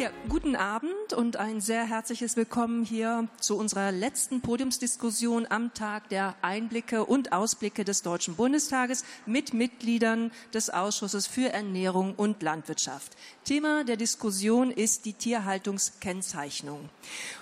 Ja, guten Abend und ein sehr herzliches Willkommen hier zu unserer letzten Podiumsdiskussion am Tag der Einblicke und Ausblicke des Deutschen Bundestages mit Mitgliedern des Ausschusses für Ernährung und Landwirtschaft. Thema der Diskussion ist die Tierhaltungskennzeichnung.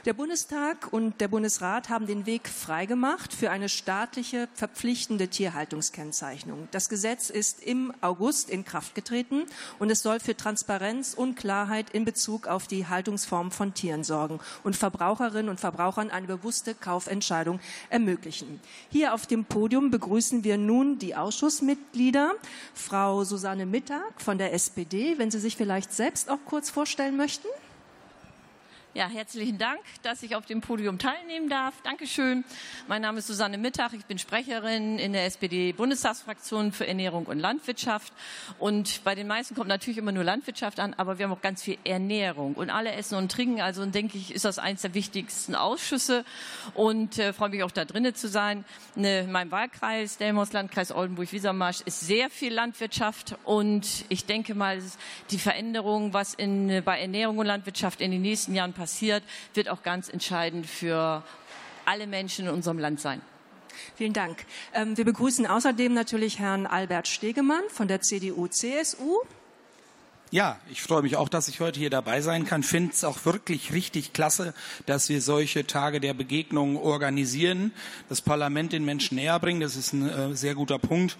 Der Bundestag und der Bundesrat haben den Weg freigemacht für eine staatliche verpflichtende Tierhaltungskennzeichnung. Das Gesetz ist im August in Kraft getreten und es soll für Transparenz und Klarheit in Bezug auf die Haltungsform von Tieren sorgen und Verbraucherinnen und Verbrauchern eine bewusste Kaufentscheidung ermöglichen. Hier auf dem Podium begrüßen wir nun die Ausschussmitglieder. Frau Susanne Mittag von der SPD, wenn Sie sich vielleicht selbst auch kurz vorstellen möchten. Ja, herzlichen Dank, dass ich auf dem Podium teilnehmen darf. Dankeschön. Mein Name ist Susanne Mittag. Ich bin Sprecherin in der SPD-Bundestagsfraktion für Ernährung und Landwirtschaft. Und bei den meisten kommt natürlich immer nur Landwirtschaft an, aber wir haben auch ganz viel Ernährung. Und alle essen und trinken. Also denke ich, ist das eines der wichtigsten Ausschüsse. Und äh, freue mich auch da drinnen zu sein. Ne, in meinem Wahlkreis, Delmos Landkreis Oldenburg-Wiesermarsch, ist sehr viel Landwirtschaft. Und ich denke mal, die Veränderung, was in, bei Ernährung und Landwirtschaft in den nächsten Jahren passiert, wird auch ganz entscheidend für alle Menschen in unserem Land sein. Vielen Dank. Ähm, wir begrüßen außerdem natürlich Herrn Albert Stegemann von der CDU-CSU. Ja, ich freue mich auch, dass ich heute hier dabei sein kann. Finde es auch wirklich richtig klasse, dass wir solche Tage der Begegnung organisieren, das Parlament den Menschen näher bringen. Das ist ein äh, sehr guter Punkt.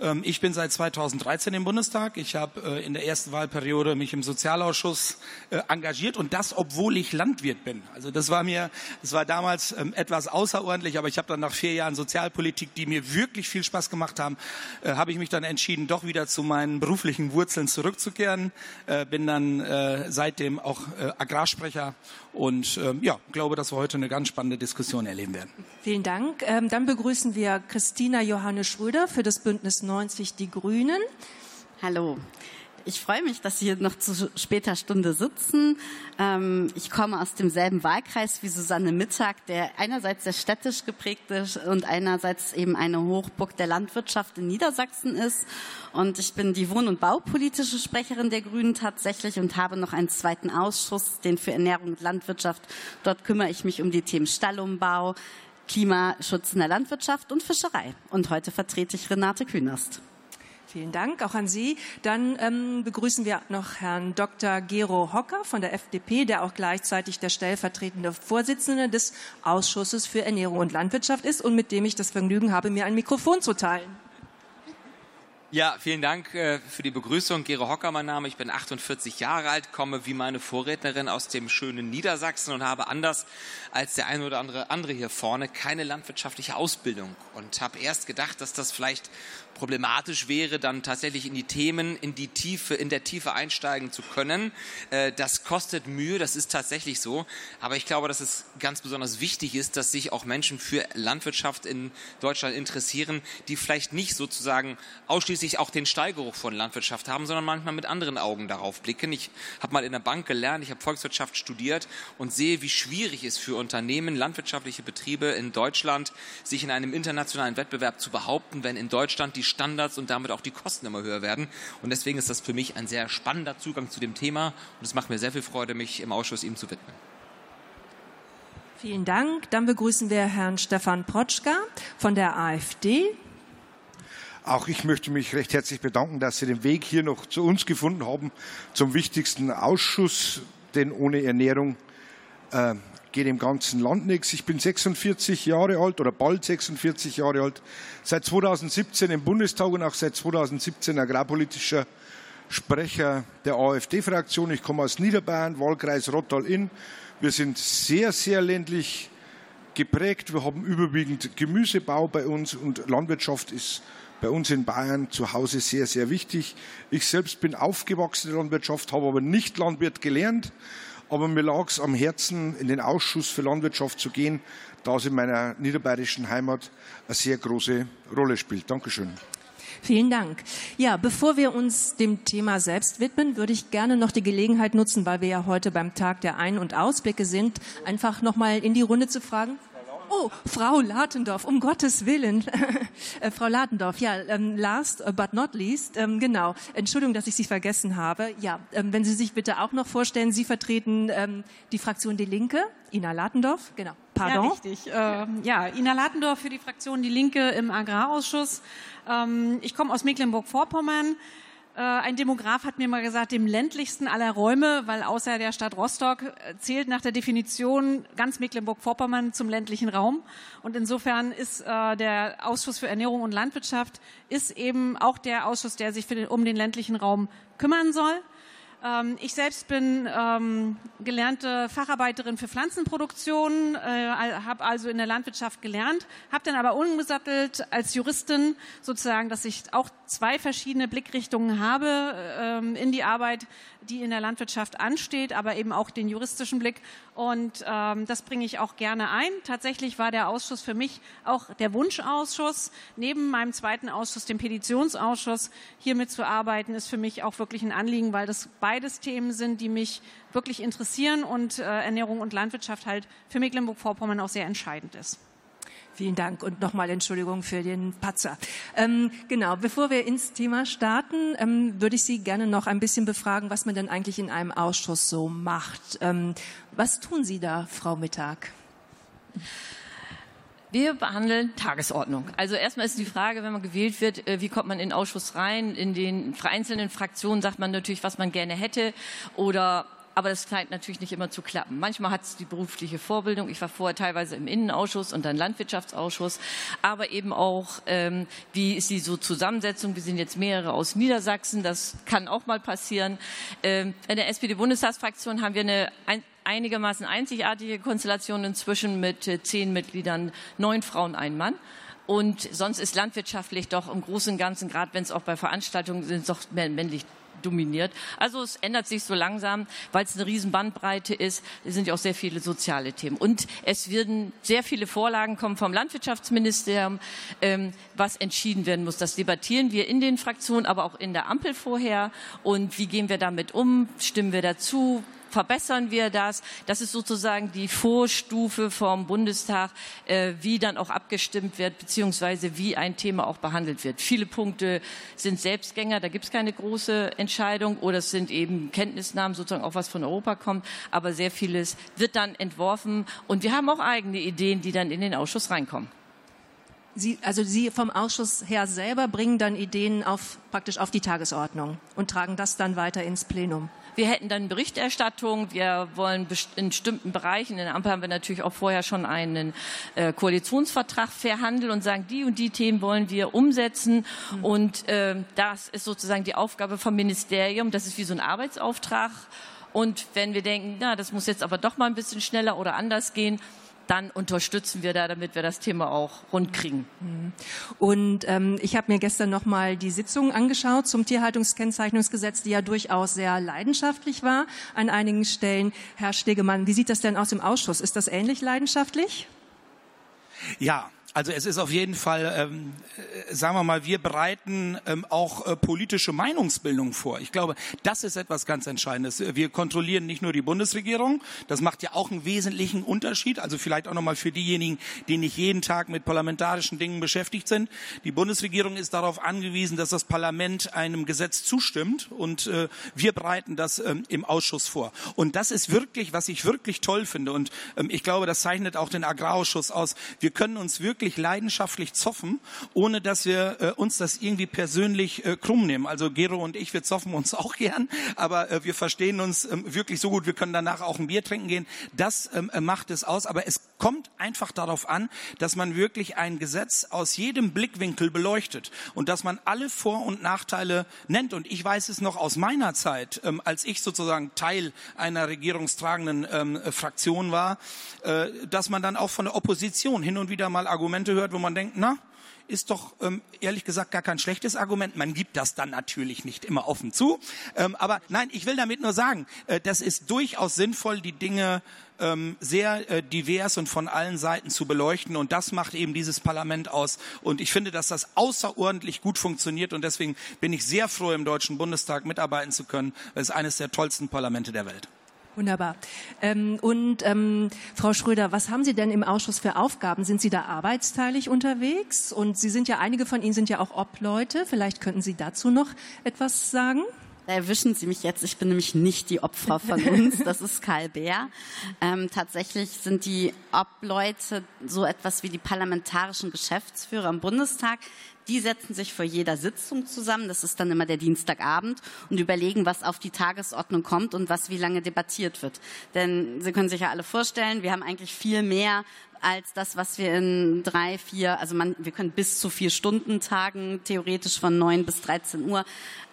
Ähm, ich bin seit 2013 im Bundestag. Ich habe äh, in der ersten Wahlperiode mich im Sozialausschuss äh, engagiert und das, obwohl ich Landwirt bin. Also das war mir, das war damals ähm, etwas außerordentlich, aber ich habe dann nach vier Jahren Sozialpolitik, die mir wirklich viel Spaß gemacht haben, äh, habe ich mich dann entschieden, doch wieder zu meinen beruflichen Wurzeln zurückzukehren äh, bin dann äh, seitdem auch äh, Agrarsprecher und ähm, ja, glaube, dass wir heute eine ganz spannende Diskussion erleben werden. Vielen Dank. Ähm, dann begrüßen wir Christina Johannes Schröder für das Bündnis 90 Die Grünen. Hallo. Ich freue mich, dass Sie hier noch zu später Stunde sitzen. Ähm, ich komme aus demselben Wahlkreis wie Susanne Mittag, der einerseits sehr städtisch geprägt ist und einerseits eben eine Hochburg der Landwirtschaft in Niedersachsen ist. Und ich bin die wohn- und baupolitische Sprecherin der Grünen tatsächlich und habe noch einen zweiten Ausschuss, den für Ernährung und Landwirtschaft. Dort kümmere ich mich um die Themen Stallumbau, Klimaschutz in der Landwirtschaft und Fischerei. Und heute vertrete ich Renate Künast. Vielen Dank auch an Sie. Dann ähm, begrüßen wir noch Herrn Dr. Gero Hocker von der FDP, der auch gleichzeitig der stellvertretende Vorsitzende des Ausschusses für Ernährung und Landwirtschaft ist und mit dem ich das Vergnügen habe, mir ein Mikrofon zu teilen. Ja, vielen Dank äh, für die Begrüßung. Gero Hocker, mein Name. Ich bin 48 Jahre alt, komme wie meine Vorrednerin aus dem schönen Niedersachsen und habe anders als der eine oder andere andere hier vorne keine landwirtschaftliche Ausbildung und habe erst gedacht, dass das vielleicht problematisch wäre, dann tatsächlich in die Themen, in die Tiefe, in der Tiefe einsteigen zu können. Äh, das kostet Mühe, das ist tatsächlich so. Aber ich glaube, dass es ganz besonders wichtig ist, dass sich auch Menschen für Landwirtschaft in Deutschland interessieren, die vielleicht nicht sozusagen ausschließlich auch den Stallgeruch von Landwirtschaft haben, sondern manchmal mit anderen Augen darauf blicken. Ich habe mal in der Bank gelernt, ich habe Volkswirtschaft studiert und sehe, wie schwierig es für Unternehmen, landwirtschaftliche Betriebe in Deutschland, sich in einem internationalen Wettbewerb zu behaupten, wenn in Deutschland die Standards und damit auch die Kosten immer höher werden. Und deswegen ist das für mich ein sehr spannender Zugang zu dem Thema und es macht mir sehr viel Freude, mich im Ausschuss ihm zu widmen. Vielen Dank. Dann begrüßen wir Herrn Stefan Protschka von der AfD. Auch ich möchte mich recht herzlich bedanken, dass Sie den Weg hier noch zu uns gefunden haben, zum wichtigsten Ausschuss, denn ohne Ernährung äh, geht im ganzen Land nichts. Ich bin 46 Jahre alt oder bald 46 Jahre alt, seit 2017 im Bundestag und auch seit 2017 agrarpolitischer Sprecher der AfD-Fraktion. Ich komme aus Niederbayern, Wahlkreis Rottal-Inn. Wir sind sehr, sehr ländlich geprägt. Wir haben überwiegend Gemüsebau bei uns und Landwirtschaft ist bei uns in Bayern zu Hause sehr, sehr wichtig. Ich selbst bin aufgewachsen in der Landwirtschaft, habe aber nicht Landwirt gelernt, aber mir lag es am Herzen, in den Ausschuss für Landwirtschaft zu gehen, da es in meiner niederbayerischen Heimat eine sehr große Rolle spielt. Dankeschön. Vielen Dank. Ja, bevor wir uns dem Thema selbst widmen, würde ich gerne noch die Gelegenheit nutzen, weil wir ja heute beim Tag der Ein- und Ausblicke sind, einfach noch mal in die Runde zu fragen. Oh, Frau Latendorf, um Gottes Willen. äh, Frau Latendorf, ja, ähm, last but not least, ähm, genau. Entschuldigung, dass ich Sie vergessen habe. Ja, ähm, wenn Sie sich bitte auch noch vorstellen, Sie vertreten ähm, die Fraktion Die Linke. Ina Latendorf, genau. Pardon. Ja, richtig. Äh, ja, Ina Latendorf für die Fraktion Die Linke im Agrarausschuss. Ähm, ich komme aus Mecklenburg-Vorpommern. Äh, ein Demograf hat mir mal gesagt, dem ländlichsten aller Räume, weil außer der Stadt Rostock äh, zählt nach der Definition ganz Mecklenburg-Vorpommern zum ländlichen Raum. Und insofern ist äh, der Ausschuss für Ernährung und Landwirtschaft ist eben auch der Ausschuss, der sich den, um den ländlichen Raum kümmern soll. Ähm, ich selbst bin ähm, gelernte Facharbeiterin für Pflanzenproduktion, äh, habe also in der Landwirtschaft gelernt, habe dann aber umgesattelt als Juristin sozusagen, dass ich auch zwei verschiedene Blickrichtungen habe ähm, in die Arbeit, die in der Landwirtschaft ansteht, aber eben auch den juristischen Blick. Und ähm, das bringe ich auch gerne ein. Tatsächlich war der Ausschuss für mich auch der Wunschausschuss. Neben meinem zweiten Ausschuss, dem Petitionsausschuss, hier mitzuarbeiten, ist für mich auch wirklich ein Anliegen, weil das beides Themen sind, die mich wirklich interessieren und äh, Ernährung und Landwirtschaft halt für Mecklenburg-Vorpommern auch sehr entscheidend ist. Vielen Dank und nochmal Entschuldigung für den Patzer. Ähm, genau, bevor wir ins Thema starten, ähm, würde ich Sie gerne noch ein bisschen befragen, was man denn eigentlich in einem Ausschuss so macht. Ähm, was tun Sie da, Frau Mittag? Wir behandeln Tagesordnung. Also erstmal ist die Frage, wenn man gewählt wird, äh, wie kommt man in den Ausschuss rein? In den einzelnen Fraktionen sagt man natürlich, was man gerne hätte oder aber das scheint natürlich nicht immer zu klappen. Manchmal hat es die berufliche Vorbildung. Ich war vorher teilweise im Innenausschuss und dann Landwirtschaftsausschuss. Aber eben auch, ähm, wie ist die so Zusammensetzung? Wir sind jetzt mehrere aus Niedersachsen. Das kann auch mal passieren. Ähm, in der SPD-Bundestagsfraktion haben wir eine ein, einigermaßen einzigartige Konstellation inzwischen mit äh, zehn Mitgliedern, neun Frauen, ein Mann. Und sonst ist landwirtschaftlich doch im Großen und Ganzen, gerade wenn es auch bei Veranstaltungen sind, doch männlich dominiert. Also es ändert sich so langsam, weil es eine riesen Bandbreite ist. Es sind ja auch sehr viele soziale Themen. Und es werden sehr viele Vorlagen kommen vom Landwirtschaftsministerium, ähm, was entschieden werden muss. Das debattieren wir in den Fraktionen, aber auch in der Ampel vorher. Und wie gehen wir damit um? Stimmen wir dazu? Verbessern wir das. Das ist sozusagen die Vorstufe vom Bundestag, äh, wie dann auch abgestimmt wird, beziehungsweise wie ein Thema auch behandelt wird. Viele Punkte sind Selbstgänger, da gibt es keine große Entscheidung oder es sind eben Kenntnisnahmen, sozusagen auch was von Europa kommt, aber sehr vieles wird dann entworfen und wir haben auch eigene Ideen, die dann in den Ausschuss reinkommen. Sie, also Sie vom Ausschuss her selber bringen dann Ideen auf, praktisch auf die Tagesordnung und tragen das dann weiter ins Plenum. Wir hätten dann Berichterstattung. Wir wollen in bestimmten Bereichen, in der Ampel haben wir natürlich auch vorher schon einen äh, Koalitionsvertrag verhandeln und sagen, die und die Themen wollen wir umsetzen. Mhm. Und äh, das ist sozusagen die Aufgabe vom Ministerium. Das ist wie so ein Arbeitsauftrag. Und wenn wir denken, na, das muss jetzt aber doch mal ein bisschen schneller oder anders gehen, dann unterstützen wir da, damit wir das Thema auch rund kriegen. Mhm. Und ähm, ich habe mir gestern noch mal die Sitzung angeschaut zum Tierhaltungskennzeichnungsgesetz, die ja durchaus sehr leidenschaftlich war an einigen Stellen. Herr Stegemann, wie sieht das denn aus im Ausschuss? Ist das ähnlich leidenschaftlich? Ja, also es ist auf jeden Fall, ähm, äh, sagen wir mal, wir bereiten ähm, auch äh, politische Meinungsbildung vor. Ich glaube, das ist etwas ganz Entscheidendes. Wir kontrollieren nicht nur die Bundesregierung, das macht ja auch einen wesentlichen Unterschied. Also vielleicht auch nochmal für diejenigen, die nicht jeden Tag mit parlamentarischen Dingen beschäftigt sind. Die Bundesregierung ist darauf angewiesen, dass das Parlament einem Gesetz zustimmt und äh, wir bereiten das ähm, im Ausschuss vor. Und das ist wirklich, was ich wirklich toll finde. Und ähm, ich glaube, das zeichnet auch den Agrarausschuss aus. Wir können uns wirklich wirklich leidenschaftlich zoffen, ohne dass wir äh, uns das irgendwie persönlich äh, krumm nehmen. Also Gero und ich, wir zoffen uns auch gern, aber äh, wir verstehen uns ähm, wirklich so gut, wir können danach auch ein Bier trinken gehen. Das ähm, äh, macht es aus, aber es kommt einfach darauf an, dass man wirklich ein Gesetz aus jedem Blickwinkel beleuchtet und dass man alle Vor- und Nachteile nennt. Und ich weiß es noch aus meiner Zeit, ähm, als ich sozusagen Teil einer regierungstragenden ähm, Fraktion war, äh, dass man dann auch von der Opposition hin und wieder mal Argumente Argumente hört, wo man denkt, na, ist doch ähm, ehrlich gesagt gar kein schlechtes Argument. Man gibt das dann natürlich nicht immer offen zu. Ähm, aber nein, ich will damit nur sagen, äh, das ist durchaus sinnvoll, die Dinge ähm, sehr äh, divers und von allen Seiten zu beleuchten. Und das macht eben dieses Parlament aus. Und ich finde, dass das außerordentlich gut funktioniert. Und deswegen bin ich sehr froh, im Deutschen Bundestag mitarbeiten zu können. Es ist eines der tollsten Parlamente der Welt. Wunderbar. Ähm, und ähm, Frau Schröder, was haben Sie denn im Ausschuss für Aufgaben? Sind Sie da arbeitsteilig unterwegs? Und Sie sind ja, einige von Ihnen sind ja auch Obleute. Vielleicht könnten Sie dazu noch etwas sagen? Da erwischen Sie mich jetzt. Ich bin nämlich nicht die Obfrau von uns. Das ist Karl Bär. Ähm, tatsächlich sind die Obleute so etwas wie die parlamentarischen Geschäftsführer im Bundestag. Die setzen sich vor jeder Sitzung zusammen, das ist dann immer der Dienstagabend, und überlegen, was auf die Tagesordnung kommt und was wie lange debattiert wird. Denn Sie können sich ja alle vorstellen, wir haben eigentlich viel mehr als das, was wir in drei, vier, also man, wir können bis zu vier Stunden tagen, theoretisch von neun bis 13 Uhr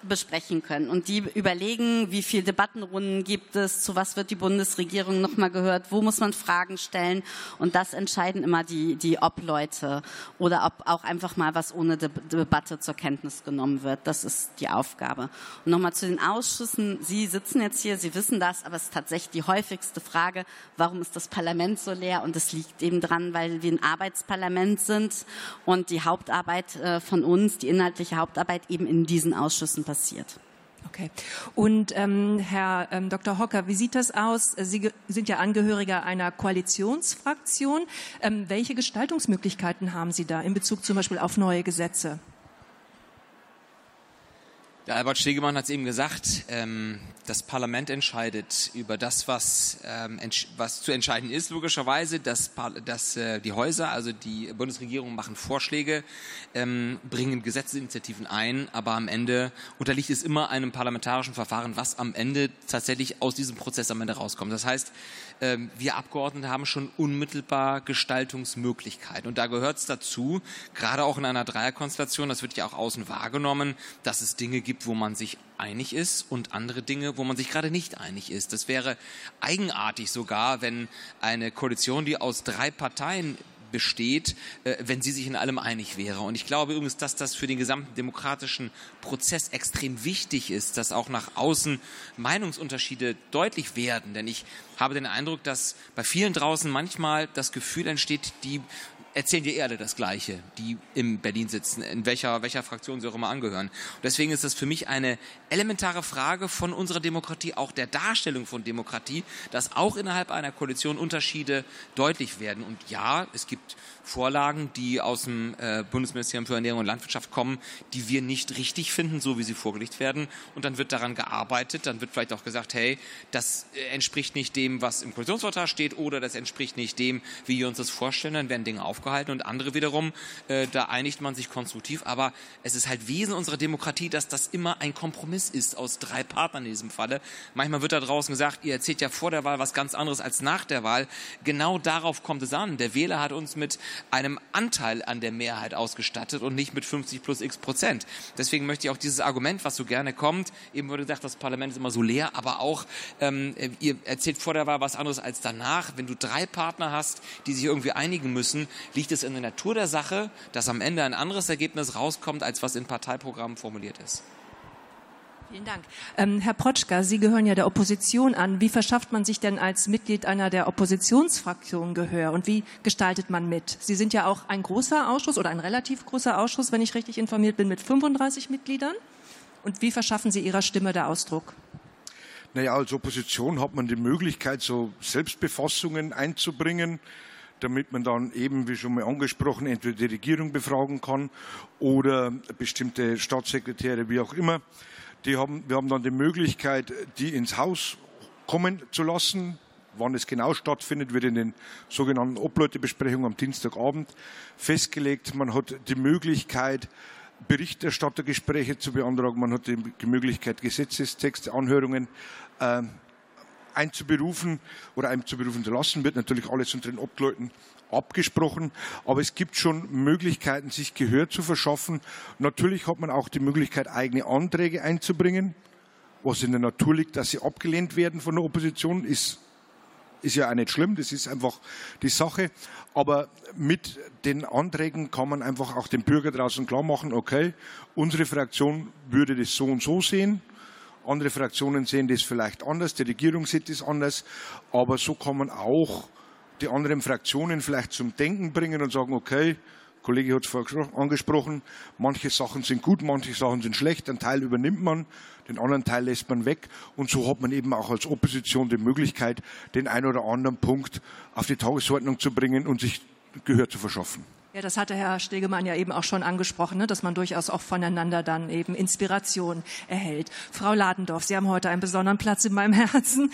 besprechen können. Und die überlegen, wie viele Debattenrunden gibt es, zu was wird die Bundesregierung nochmal gehört, wo muss man Fragen stellen. Und das entscheiden immer die, die Ob-Leute oder ob auch einfach mal was ohne De Debatte zur Kenntnis genommen wird. Das ist die Aufgabe. Und nochmal zu den Ausschüssen. Sie sitzen jetzt hier, Sie wissen das, aber es ist tatsächlich die häufigste Frage, warum ist das Parlament so leer? Und es liegt eben dran, weil wir ein Arbeitsparlament sind und die Hauptarbeit äh, von uns, die inhaltliche Hauptarbeit eben in diesen Ausschüssen passiert. Okay. Und ähm, Herr ähm, Dr. Hocker, wie sieht das aus? Sie sind ja Angehöriger einer Koalitionsfraktion. Ähm, welche Gestaltungsmöglichkeiten haben Sie da in Bezug zum Beispiel auf neue Gesetze? Der Albert Stegemann hat es eben gesagt, ähm, das Parlament entscheidet über das, was, ähm, was zu entscheiden ist, logischerweise. dass, dass äh, die Häuser, also die Bundesregierung, machen Vorschläge, ähm, bringen Gesetzesinitiativen ein, aber am Ende unterliegt es immer einem parlamentarischen Verfahren, was am Ende tatsächlich aus diesem Prozess am Ende rauskommt. Das heißt, wir Abgeordnete haben schon unmittelbar Gestaltungsmöglichkeiten. Und da gehört es dazu, gerade auch in einer Dreierkonstellation, das wird ja auch außen wahrgenommen, dass es Dinge gibt, wo man sich einig ist und andere Dinge, wo man sich gerade nicht einig ist. Das wäre eigenartig sogar, wenn eine Koalition, die aus drei Parteien besteht, äh, wenn sie sich in allem einig wäre. Und ich glaube übrigens, dass das für den gesamten demokratischen Prozess extrem wichtig ist, dass auch nach außen Meinungsunterschiede deutlich werden. Denn ich habe den Eindruck, dass bei vielen draußen manchmal das Gefühl entsteht, die erzählen dir alle das Gleiche, die in Berlin sitzen, in welcher, welcher Fraktion sie auch immer angehören. Und deswegen ist das für mich eine elementare Frage von unserer Demokratie, auch der Darstellung von Demokratie, dass auch innerhalb einer Koalition Unterschiede deutlich werden. Und ja, es gibt Vorlagen, die aus dem äh, Bundesministerium für Ernährung und Landwirtschaft kommen, die wir nicht richtig finden, so wie sie vorgelegt werden. Und dann wird daran gearbeitet, dann wird vielleicht auch gesagt, hey, das äh, entspricht nicht dem, was im Koalitionsvertrag steht oder das entspricht nicht dem, wie wir uns das vorstellen. Dann werden Dinge aufgehalten und andere wiederum, äh, da einigt man sich konstruktiv. Aber es ist halt Wesen unserer Demokratie, dass das immer ein Kompromiss ist aus drei Partnern in diesem Falle. Manchmal wird da draußen gesagt, ihr erzählt ja vor der Wahl was ganz anderes als nach der Wahl. Genau darauf kommt es an. Der Wähler hat uns mit einem Anteil an der Mehrheit ausgestattet und nicht mit 50 plus x Prozent. Deswegen möchte ich auch dieses Argument, was so gerne kommt, eben wurde gesagt, das Parlament ist immer so leer, aber auch, ähm, ihr erzählt vor der Wahl was anderes als danach. Wenn du drei Partner hast, die sich irgendwie einigen müssen, liegt es in der Natur der Sache, dass am Ende ein anderes Ergebnis rauskommt, als was in Parteiprogrammen formuliert ist. Vielen Dank. Ähm, Herr Protschka, Sie gehören ja der Opposition an. Wie verschafft man sich denn als Mitglied einer der Oppositionsfraktionen Gehör und wie gestaltet man mit? Sie sind ja auch ein großer Ausschuss oder ein relativ großer Ausschuss, wenn ich richtig informiert bin, mit 35 Mitgliedern. Und wie verschaffen Sie Ihrer Stimme der Ausdruck? Naja, als Opposition hat man die Möglichkeit, so Selbstbefassungen einzubringen damit man dann eben, wie schon mal angesprochen, entweder die Regierung befragen kann oder bestimmte Staatssekretäre, wie auch immer. Die haben, wir haben dann die Möglichkeit, die ins Haus kommen zu lassen. Wann es genau stattfindet, wird in den sogenannten Obleutebesprechungen am Dienstagabend festgelegt. Man hat die Möglichkeit, Berichterstattergespräche zu beantragen. Man hat die Möglichkeit, Gesetzestexte, Anhörungen äh, einzuberufen oder einzuberufen zu lassen. Wird natürlich alles unter den Obleuten abgesprochen, aber es gibt schon Möglichkeiten, sich Gehör zu verschaffen. Natürlich hat man auch die Möglichkeit, eigene Anträge einzubringen, was in der Natur liegt, dass sie abgelehnt werden von der Opposition, ist, ist ja auch nicht schlimm, das ist einfach die Sache. Aber mit den Anträgen kann man einfach auch dem Bürger draußen klar machen, okay, unsere Fraktion würde das so und so sehen. Andere Fraktionen sehen das vielleicht anders, die Regierung sieht das anders, aber so kann man auch die anderen Fraktionen vielleicht zum Denken bringen und sagen, okay, Kollege hat es vorher angesprochen, manche Sachen sind gut, manche Sachen sind schlecht, einen Teil übernimmt man, den anderen Teil lässt man weg und so hat man eben auch als Opposition die Möglichkeit, den einen oder anderen Punkt auf die Tagesordnung zu bringen und sich Gehör zu verschaffen. Ja, das hatte Herr Stegemann ja eben auch schon angesprochen, ne, dass man durchaus auch voneinander dann eben Inspiration erhält. Frau Ladendorf, Sie haben heute einen besonderen Platz in meinem Herzen.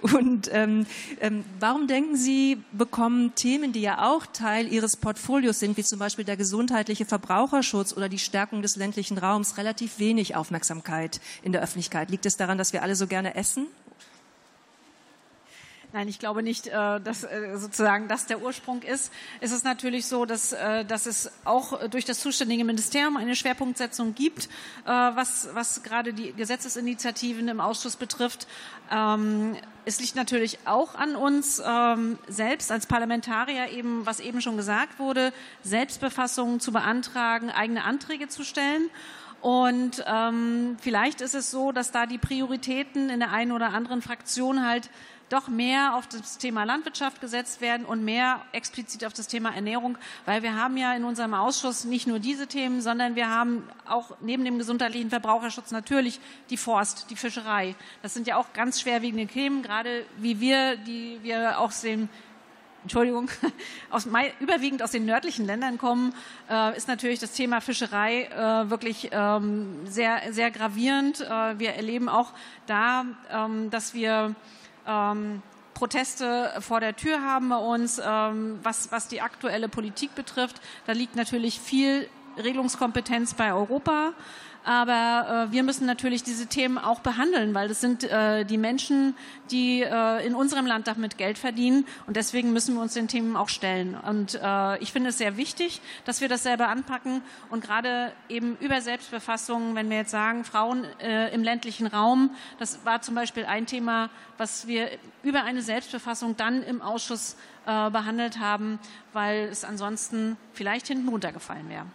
Und ähm, ähm, warum denken Sie, bekommen Themen, die ja auch Teil Ihres Portfolios sind, wie zum Beispiel der gesundheitliche Verbraucherschutz oder die Stärkung des ländlichen Raums, relativ wenig Aufmerksamkeit in der Öffentlichkeit? Liegt es daran, dass wir alle so gerne essen Nein, ich glaube nicht, äh, dass äh, sozusagen das der Ursprung ist. Es ist natürlich so, dass, äh, dass es auch durch das zuständige Ministerium eine Schwerpunktsetzung gibt, was, was gerade die Gesetzesinitiativen im Ausschuss betrifft. Ähm, es liegt natürlich auch an uns ähm, selbst als Parlamentarier eben, was eben schon gesagt wurde, Selbstbefassungen zu beantragen, eigene Anträge zu stellen. Und ähm, vielleicht ist es so, dass da die Prioritäten in der einen oder anderen Fraktion halt doch mehr auf das Thema Landwirtschaft gesetzt werden und mehr explizit auf das Thema Ernährung, weil wir haben ja in unserem Ausschuss nicht nur diese Themen, sondern wir haben auch neben dem gesundheitlichen Verbraucherschutz natürlich die Forst, die Fischerei. Das sind ja auch ganz schwerwiegende Themen, gerade wie wir, die wir aus den Entschuldigung, aus, überwiegend aus den nördlichen Ländern kommen, äh, ist natürlich das Thema Fischerei äh, wirklich ähm, sehr, sehr gravierend. Äh, wir erleben auch da, ähm, dass wir ähm, Proteste vor der Tür haben bei uns, ähm, was, was die aktuelle Politik betrifft. Da liegt natürlich viel Regelungskompetenz bei Europa. Aber äh, wir müssen natürlich diese Themen auch behandeln, weil das sind äh, die Menschen, die äh, in unserem Land damit Geld verdienen. Und deswegen müssen wir uns den Themen auch stellen. Und äh, ich finde es sehr wichtig, dass wir das selber anpacken. Und gerade eben über Selbstbefassung, wenn wir jetzt sagen, Frauen äh, im ländlichen Raum, das war zum Beispiel ein Thema, was wir über eine Selbstbefassung dann im Ausschuss äh, behandelt haben, weil es ansonsten vielleicht hinten runtergefallen wäre.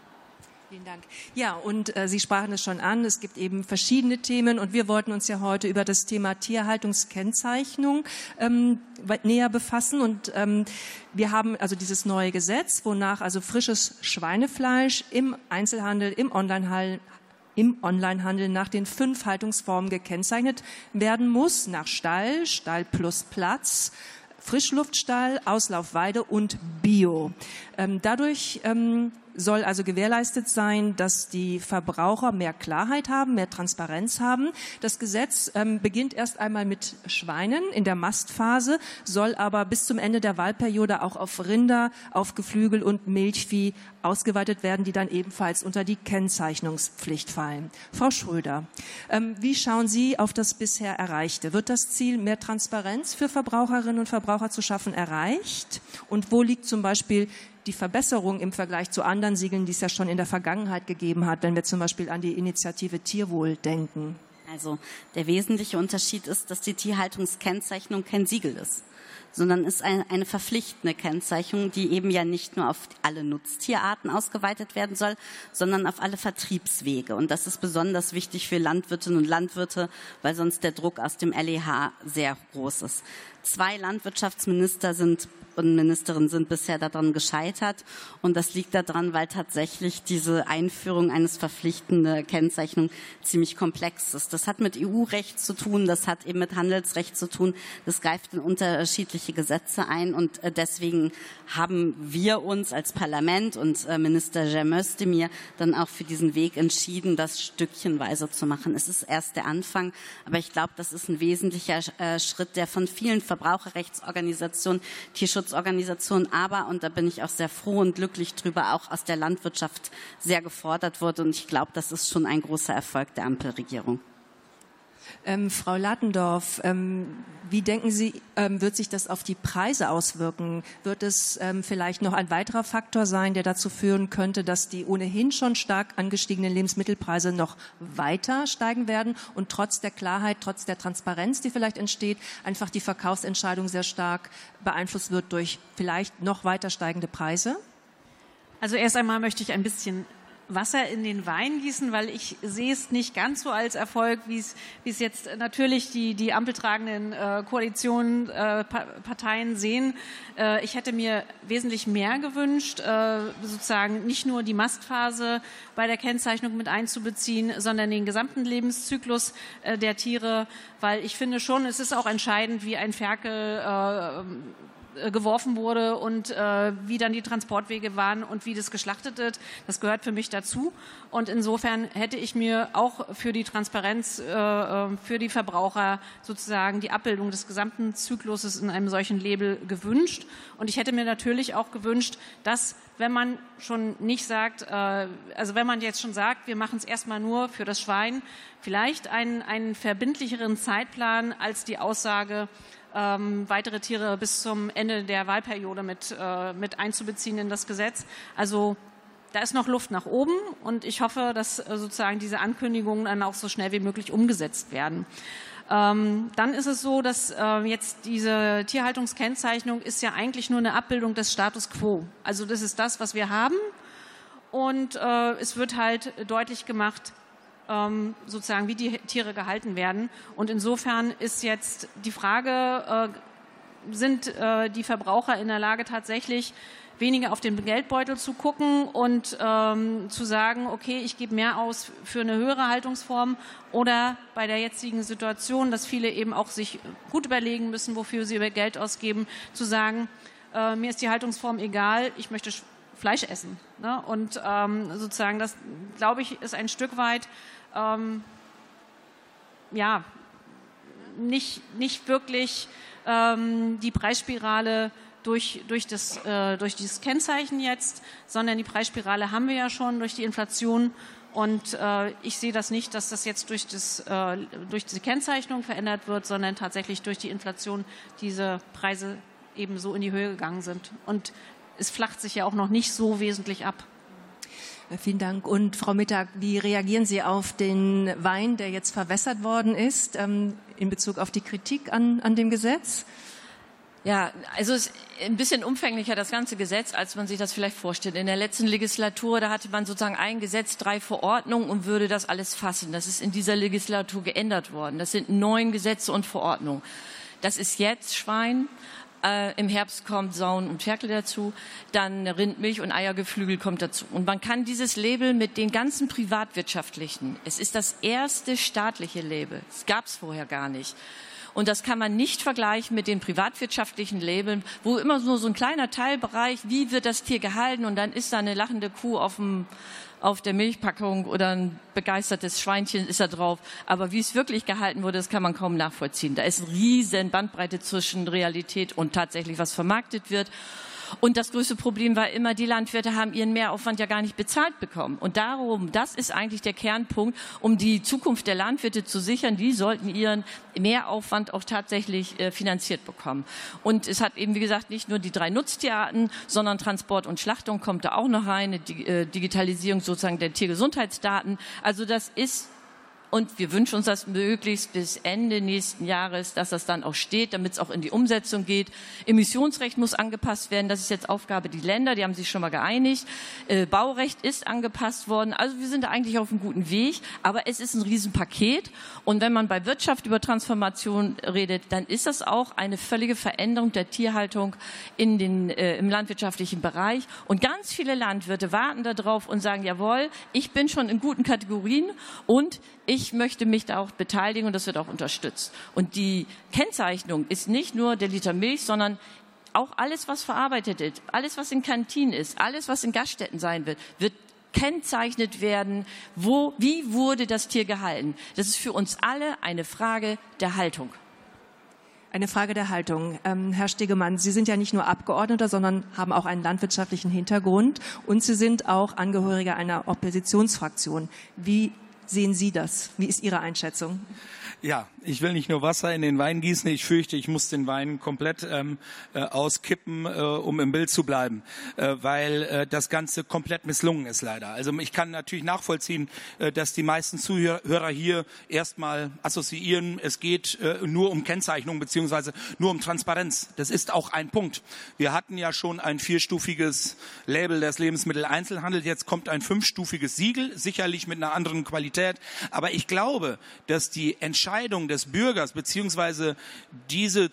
Vielen Dank. Ja, und äh, Sie sprachen es schon an, es gibt eben verschiedene Themen und wir wollten uns ja heute über das Thema Tierhaltungskennzeichnung ähm, näher befassen und ähm, wir haben also dieses neue Gesetz, wonach also frisches Schweinefleisch im Einzelhandel, im Onlinehandel im Onlinehandel nach den fünf Haltungsformen gekennzeichnet werden muss, nach Stall, Stall plus Platz, Frischluftstall, Auslaufweide und Bio. Ähm, dadurch ähm, soll also gewährleistet sein, dass die Verbraucher mehr Klarheit haben, mehr Transparenz haben. Das Gesetz ähm, beginnt erst einmal mit Schweinen in der Mastphase, soll aber bis zum Ende der Wahlperiode auch auf Rinder, auf Geflügel und Milchvieh ausgeweitet werden, die dann ebenfalls unter die Kennzeichnungspflicht fallen. Frau Schröder, ähm, wie schauen Sie auf das bisher Erreichte? Wird das Ziel, mehr Transparenz für Verbraucherinnen und Verbraucher zu schaffen, erreicht? Und wo liegt zum Beispiel die Verbesserung im Vergleich zu anderen Siegeln, die es ja schon in der Vergangenheit gegeben hat, wenn wir zum Beispiel an die Initiative Tierwohl denken? Also der wesentliche Unterschied ist, dass die Tierhaltungskennzeichnung kein Siegel ist, sondern ist eine, eine verpflichtende Kennzeichnung, die eben ja nicht nur auf alle Nutztierarten ausgeweitet werden soll, sondern auf alle Vertriebswege. Und das ist besonders wichtig für Landwirtinnen und Landwirte, weil sonst der Druck aus dem LEH sehr groß ist. Zwei Landwirtschaftsminister sind und Ministerin sind bisher daran gescheitert. Und das liegt daran, weil tatsächlich diese Einführung eines verpflichtenden Kennzeichnung ziemlich komplex ist. Das hat mit EU-Recht zu tun, das hat eben mit Handelsrecht zu tun. Das greift in unterschiedliche Gesetze ein und äh, deswegen haben wir uns als Parlament und äh, Minister Cem Özdemir dann auch für diesen Weg entschieden, das stückchenweise zu machen. Es ist erst der Anfang, aber ich glaube, das ist ein wesentlicher äh, Schritt, der von vielen Verbraucherrechtsorganisationen, Tierschutz Tierschutzorganisationen, aber, und da bin ich auch sehr froh und glücklich drüber, auch aus der Landwirtschaft sehr gefordert wurde. Und ich glaube, das ist schon ein großer Erfolg der Ampelregierung. Ähm, Frau Lattendorf, ähm, wie denken Sie, ähm, wird sich das auf die Preise auswirken? Wird es ähm, vielleicht noch ein weiterer Faktor sein, der dazu führen könnte, dass die ohnehin schon stark angestiegenen Lebensmittelpreise noch weiter steigen werden und trotz der Klarheit, trotz der Transparenz, die vielleicht entsteht, einfach die Verkaufsentscheidung sehr stark beeinflusst wird durch vielleicht noch weiter steigende Preise? Also erst einmal möchte ich ein bisschen Wasser in den Wein gießen, weil ich sehe es nicht ganz so als Erfolg, wie es, wie es jetzt natürlich die, die ampeltragenden äh, Koalitionen, äh, Parteien sehen. Äh, ich hätte mir wesentlich mehr gewünscht, äh, sozusagen nicht nur die Mastphase bei der Kennzeichnung mit einzubeziehen, sondern den gesamten Lebenszyklus äh, der Tiere, weil ich finde schon, es ist auch entscheidend, wie ein Ferkel äh, äh, geworfen wurde und äh, wie dann die Transportwege waren und wie das geschlachtet wird. Das gehört für mich dazu. Und insofern hätte ich mir auch für die Transparenz, äh, äh, für die Verbraucher sozusagen die Abbildung des gesamten Zykluses in einem solchen Label gewünscht. Und ich hätte mir natürlich auch gewünscht, dass wenn man schon nicht sagt, äh, also wenn man jetzt schon sagt, wir machen es erstmal nur für das Schwein, vielleicht einen, einen verbindlicheren Zeitplan als die Aussage, ähm, weitere Tiere bis zum Ende der Wahlperiode mit, äh, mit einzubeziehen in das Gesetz. Also da ist noch Luft nach oben und ich hoffe, dass äh, sozusagen diese Ankündigungen dann auch so schnell wie möglich umgesetzt werden. Ähm, dann ist es so, dass äh, jetzt diese Tierhaltungskennzeichnung ist ja eigentlich nur eine Abbildung des Status quo. Also das ist das, was wir haben. Und äh, es wird halt deutlich gemacht, ähm, sozusagen, wie die Tiere gehalten werden. Und insofern ist jetzt die Frage, äh, sind äh, die Verbraucher in der Lage tatsächlich weniger auf den Geldbeutel zu gucken und ähm, zu sagen, okay, ich gebe mehr aus für eine höhere Haltungsform oder bei der jetzigen Situation, dass viele eben auch sich gut überlegen müssen, wofür sie ihr Geld ausgeben, zu sagen, äh, mir ist die Haltungsform egal, ich möchte Fleisch essen. Ne? Und ähm, sozusagen, das glaube ich, ist ein Stück weit ähm, ja, nicht, nicht wirklich ähm, die Preisspirale durch, durch, das, äh, durch dieses Kennzeichen jetzt, sondern die Preisspirale haben wir ja schon durch die Inflation. Und äh, ich sehe das nicht, dass das jetzt durch, das, äh, durch diese Kennzeichnung verändert wird, sondern tatsächlich durch die Inflation diese Preise eben so in die Höhe gegangen sind. Und es flacht sich ja auch noch nicht so wesentlich ab. Äh, vielen Dank. Und Frau Mittag, wie reagieren Sie auf den Wein, der jetzt verwässert worden ist, ähm, in Bezug auf die Kritik an, an dem Gesetz? Ja, also es ist ein bisschen umfänglicher das ganze Gesetz, als man sich das vielleicht vorstellt. In der letzten Legislatur, da hatte man sozusagen ein Gesetz, drei Verordnungen und würde das alles fassen. Das ist in dieser Legislatur geändert worden. Das sind neun Gesetze und Verordnungen. Das ist jetzt Schwein, äh, Im Herbst kommt Sauen und Ferkel dazu. Dann Rindmilch und Eiergeflügel kommt dazu. Und man kann dieses Label mit den ganzen privatwirtschaftlichen, es ist das erste staatliche Label. Es gab es vorher gar nicht. Und das kann man nicht vergleichen mit den privatwirtschaftlichen Labeln, wo immer nur so ein kleiner Teilbereich, wie wird das Tier gehalten und dann ist da eine lachende Kuh auf dem auf der Milchpackung oder ein begeistertes Schweinchen ist da drauf. Aber wie es wirklich gehalten wurde, das kann man kaum nachvollziehen. Da ist eine riesen Bandbreite zwischen Realität und tatsächlich, was vermarktet wird. Und das größte Problem war immer, die Landwirte haben ihren Mehraufwand ja gar nicht bezahlt bekommen. Und darum, das ist eigentlich der Kernpunkt, um die Zukunft der Landwirte zu sichern. Die sollten ihren Mehraufwand auch tatsächlich äh, finanziert bekommen. Und es hat eben, wie gesagt, nicht nur die drei Nutztierarten, sondern Transport und Schlachtung kommt da auch noch rein, eine äh, Digitalisierung sozusagen der Tiergesundheitsdaten. Also das ist und wir wünschen uns das möglichst bis Ende nächsten Jahres, dass das dann auch steht, damit es auch in die Umsetzung geht. Emissionsrecht muss angepasst werden. Das ist jetzt Aufgabe der Länder. Die haben sich schon mal geeinigt. Äh, Baurecht ist angepasst worden. Also wir sind da eigentlich auf einem guten Weg. Aber es ist ein Riesenpaket. Und wenn man bei Wirtschaft über Transformation redet, dann ist das auch eine völlige Veränderung der Tierhaltung in den, äh, im landwirtschaftlichen Bereich. Und ganz viele Landwirte warten darauf und sagen, jawohl, ich bin schon in guten Kategorien und ich möchte mich da auch beteiligen und das wird auch unterstützt. Und die Kennzeichnung ist nicht nur der Liter Milch, sondern auch alles, was verarbeitet ist, alles, was in Kantinen ist, alles, was in Gaststätten sein wird, wird kennzeichnet werden, wo, wie wurde das Tier gehalten. Das ist für uns alle eine Frage der Haltung. Eine Frage der Haltung. Ähm, Herr Stegemann, Sie sind ja nicht nur Abgeordneter, sondern haben auch einen landwirtschaftlichen Hintergrund und Sie sind auch Angehöriger einer Oppositionsfraktion. Wie sehen Sie das? Wie ist Ihre Einschätzung? Ja, ich will nicht nur Wasser in den Wein gießen, ich fürchte, ich muss den Wein komplett ähm, äh, auskippen, äh, um im Bild zu bleiben, äh, weil äh, das Ganze komplett misslungen ist leider. Also ich kann natürlich nachvollziehen, äh, dass die meisten Zuhörer hier erstmal assoziieren, es geht äh, nur um Kennzeichnung beziehungsweise nur um Transparenz. Das ist auch ein Punkt. Wir hatten ja schon ein vierstufiges Label des Lebensmitteleinzelhandels, jetzt kommt ein fünfstufiges Siegel, sicherlich mit einer anderen Qualität, aber ich glaube, dass die Entscheidung Entscheidung des Bürgers beziehungsweise diese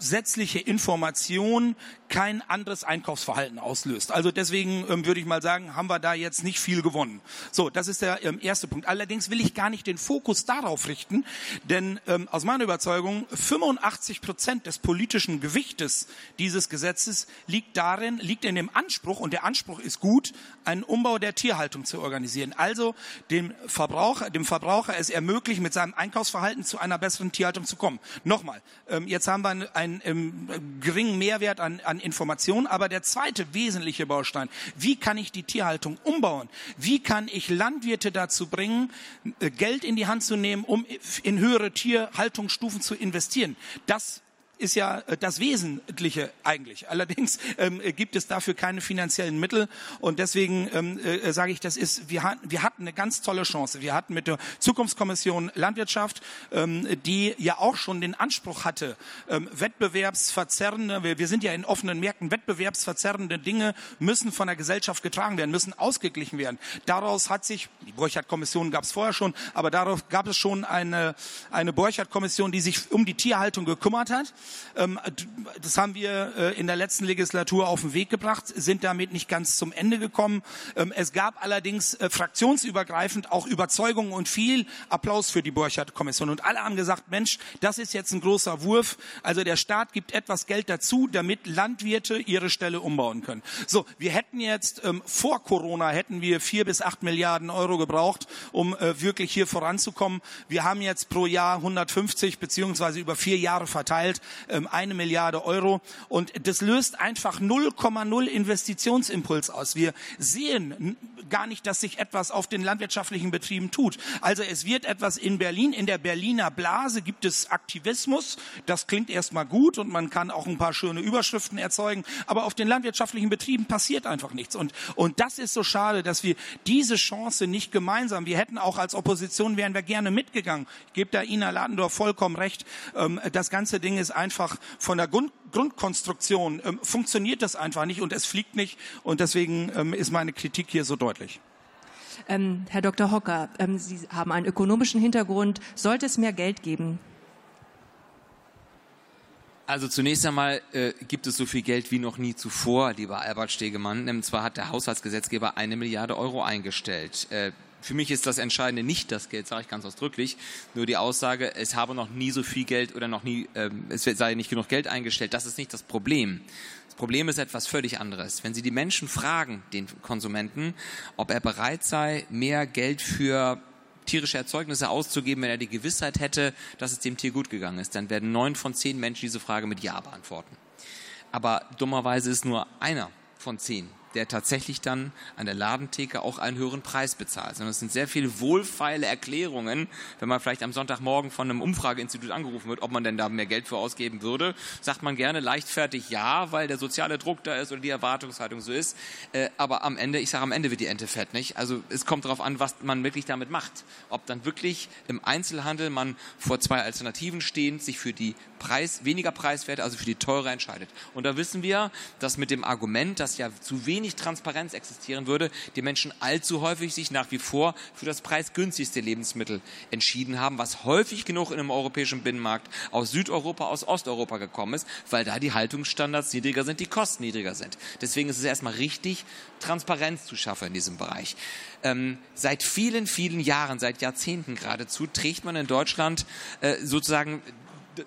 zusätzliche Information kein anderes Einkaufsverhalten auslöst. Also deswegen ähm, würde ich mal sagen, haben wir da jetzt nicht viel gewonnen. So, das ist der ähm, erste Punkt. Allerdings will ich gar nicht den Fokus darauf richten, denn ähm, aus meiner Überzeugung 85 Prozent des politischen Gewichtes dieses Gesetzes liegt darin, liegt in dem Anspruch und der Anspruch ist gut, einen Umbau der Tierhaltung zu organisieren. Also dem Verbraucher, dem Verbraucher es ermöglichen, mit seinem Einkaufsverhalten zu einer besseren Tierhaltung zu kommen. Nochmal, ähm, jetzt haben wir einen, einen, einen ähm, geringen Mehrwert an, an Informationen. Aber der zweite wesentliche Baustein, wie kann ich die Tierhaltung umbauen? Wie kann ich Landwirte dazu bringen, äh, Geld in die Hand zu nehmen, um in höhere Tierhaltungsstufen zu investieren? Das ist ja äh, das Wesentliche eigentlich. Allerdings ähm, gibt es dafür keine finanziellen Mittel und deswegen ähm, äh, sage ich, das ist, wir, hatten, wir hatten eine ganz tolle Chance. Wir hatten mit der Zukunftskommission Landwirtschaft, ähm, die ja auch schon den Anspruch hatte, ähm, wettbewerbsverzerrende, wir, wir sind ja in offenen Märkten, wettbewerbsverzerrende Dinge müssen von der Gesellschaft getragen werden, müssen ausgeglichen werden. Daraus hat sich, die Borchardt-Kommission gab es vorher schon, aber darauf gab es schon eine, eine Borchardt-Kommission, die sich um die Tierhaltung gekümmert hat. Ähm, das haben wir äh, in der letzten Legislatur auf den Weg gebracht, sind damit nicht ganz zum Ende gekommen. Ähm, es gab allerdings äh, fraktionsübergreifend auch Überzeugungen und viel Applaus für die Borchardt-Kommission. Und alle haben gesagt, Mensch, das ist jetzt ein großer Wurf. Also der Staat gibt etwas Geld dazu, damit Landwirte ihre Stelle umbauen können. So, wir hätten jetzt ähm, vor Corona hätten wir vier bis acht Milliarden Euro gebraucht, um äh, wirklich hier voranzukommen. Wir haben jetzt pro Jahr 150 beziehungsweise über vier Jahre verteilt eine Milliarde Euro. Und das löst einfach 0,0 Investitionsimpuls aus. Wir sehen gar nicht, dass sich etwas auf den landwirtschaftlichen Betrieben tut. Also es wird etwas in Berlin, in der Berliner Blase gibt es Aktivismus. Das klingt erstmal gut und man kann auch ein paar schöne Überschriften erzeugen. Aber auf den landwirtschaftlichen Betrieben passiert einfach nichts. Und, und das ist so schade, dass wir diese Chance nicht gemeinsam, wir hätten auch als Opposition, wären wir gerne mitgegangen. Ich gebe da Ina Ladendorf vollkommen recht. Ähm, das ganze Ding ist einfach von der Grund, Grundkonstruktion ähm, funktioniert das einfach nicht und es fliegt nicht und deswegen ähm, ist meine Kritik hier so deutlich. Ähm, Herr Dr. Hocker, ähm, Sie haben einen ökonomischen Hintergrund. Sollte es mehr Geld geben? Also zunächst einmal äh, gibt es so viel Geld wie noch nie zuvor, lieber Albert Stegemann. Und zwar hat der Haushaltsgesetzgeber eine Milliarde Euro eingestellt. Äh, für mich ist das Entscheidende nicht das Geld, sage ich ganz ausdrücklich, nur die Aussage, es habe noch nie so viel Geld oder noch nie, ähm, es sei nicht genug Geld eingestellt. Das ist nicht das Problem. Das Problem ist etwas völlig anderes. Wenn Sie die Menschen fragen, den Konsumenten, ob er bereit sei, mehr Geld für tierische Erzeugnisse auszugeben, wenn er die Gewissheit hätte, dass es dem Tier gut gegangen ist, dann werden neun von zehn Menschen diese Frage mit Ja beantworten. Aber dummerweise ist nur einer von zehn der tatsächlich dann an der Ladentheke auch einen höheren Preis bezahlt. Sondern es sind sehr viele wohlfeile Erklärungen, wenn man vielleicht am Sonntagmorgen von einem Umfrageinstitut angerufen wird, ob man denn da mehr Geld für ausgeben würde, sagt man gerne leichtfertig ja, weil der soziale Druck da ist oder die Erwartungshaltung so ist. Äh, aber am Ende, ich sage am Ende wird die Ente fett, nicht? Also es kommt darauf an, was man wirklich damit macht. Ob dann wirklich im Einzelhandel man vor zwei Alternativen stehend sich für die Preis, weniger preiswerte, also für die teure entscheidet. Und da wissen wir, dass mit dem Argument, dass ja zu wenig Transparenz existieren würde, die Menschen allzu häufig sich nach wie vor für das preisgünstigste Lebensmittel entschieden haben, was häufig genug in einem europäischen Binnenmarkt aus Südeuropa, aus Osteuropa gekommen ist, weil da die Haltungsstandards niedriger sind, die Kosten niedriger sind. Deswegen ist es erstmal richtig, Transparenz zu schaffen in diesem Bereich. Ähm, seit vielen, vielen Jahren, seit Jahrzehnten geradezu, trägt man in Deutschland äh, sozusagen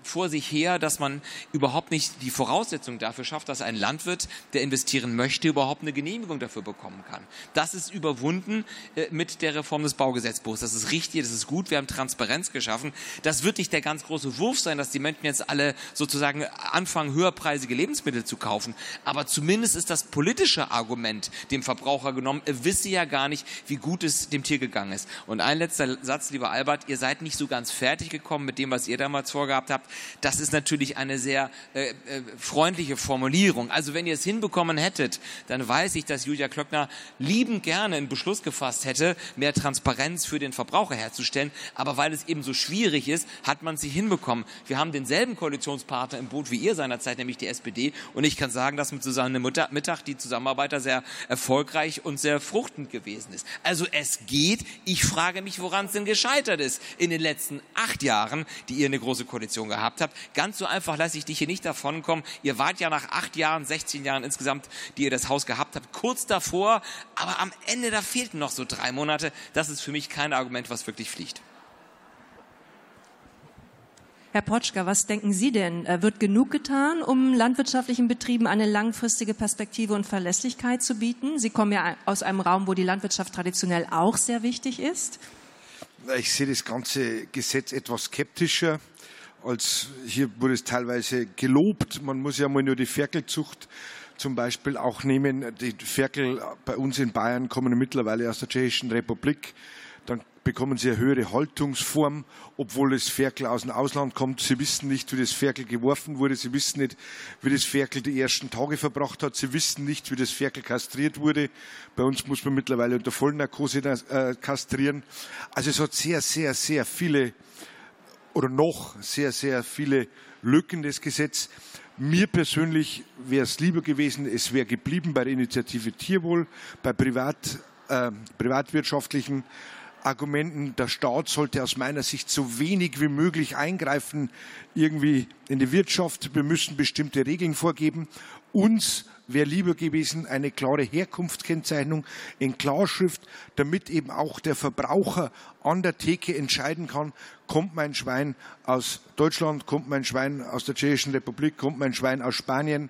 vor sich her, dass man überhaupt nicht die Voraussetzung dafür schafft, dass ein Landwirt, der investieren möchte, überhaupt eine Genehmigung dafür bekommen kann. Das ist überwunden äh, mit der Reform des Baugesetzbuchs. Das ist richtig, das ist gut. Wir haben Transparenz geschaffen. Das wird nicht der ganz große Wurf sein, dass die Menschen jetzt alle sozusagen anfangen, höherpreisige Lebensmittel zu kaufen. Aber zumindest ist das politische Argument dem Verbraucher genommen. Er wisse ja gar nicht, wie gut es dem Tier gegangen ist. Und ein letzter Satz, lieber Albert. Ihr seid nicht so ganz fertig gekommen mit dem, was ihr damals vorgehabt habt. Das ist natürlich eine sehr äh, äh, freundliche Formulierung. Also wenn ihr es hinbekommen hättet, dann weiß ich, dass Julia Klöckner liebend gerne einen Beschluss gefasst hätte, mehr Transparenz für den Verbraucher herzustellen. Aber weil es eben so schwierig ist, hat man nicht hinbekommen. Wir haben denselben Koalitionspartner im Boot wie ihr seinerzeit, nämlich die SPD. Und ich kann sagen, dass mit Susanne Mittag die Zusammenarbeit da sehr erfolgreich und sehr fruchtend gewesen ist. Also es geht. Ich frage mich, woran es denn gescheitert ist in den letzten acht Jahren, die ihr eine große Koalition gehabt habt. Ganz so einfach lasse ich dich hier nicht davonkommen. Ihr wart ja nach acht Jahren, 16 Jahren insgesamt, die ihr das Haus gehabt habt, kurz davor. Aber am Ende, da fehlten noch so drei Monate. Das ist für mich kein Argument, was wirklich fliegt. Herr Potschka, was denken Sie denn? Äh, wird genug getan, um landwirtschaftlichen Betrieben eine langfristige Perspektive und Verlässlichkeit zu bieten? Sie kommen ja aus einem Raum, wo die Landwirtschaft traditionell auch sehr wichtig ist. Ich sehe das ganze Gesetz etwas skeptischer. Als hier wurde es teilweise gelobt. Man muss ja mal nur die Ferkelzucht zum Beispiel auch nehmen. Die Ferkel bei uns in Bayern kommen mittlerweile aus der Tschechischen Republik bekommen sie eine höhere Haltungsform, obwohl das Ferkel aus dem Ausland kommt. Sie wissen nicht, wie das Ferkel geworfen wurde. Sie wissen nicht, wie das Ferkel die ersten Tage verbracht hat. Sie wissen nicht, wie das Ferkel kastriert wurde. Bei uns muss man mittlerweile unter Vollnarkose äh, kastrieren. Also es hat sehr, sehr, sehr viele oder noch sehr, sehr viele Lücken, das Gesetz. Mir persönlich wäre es lieber gewesen, es wäre geblieben bei der Initiative Tierwohl, bei privat, äh, privatwirtschaftlichen Argumenten, der Staat sollte aus meiner Sicht so wenig wie möglich eingreifen, irgendwie in die Wirtschaft. Wir müssen bestimmte Regeln vorgeben. Uns wäre lieber gewesen eine klare Herkunftskennzeichnung in Klarschrift, damit eben auch der Verbraucher an der Theke entscheiden kann, kommt mein Schwein aus Deutschland, kommt mein Schwein aus der Tschechischen Republik, kommt mein Schwein aus Spanien,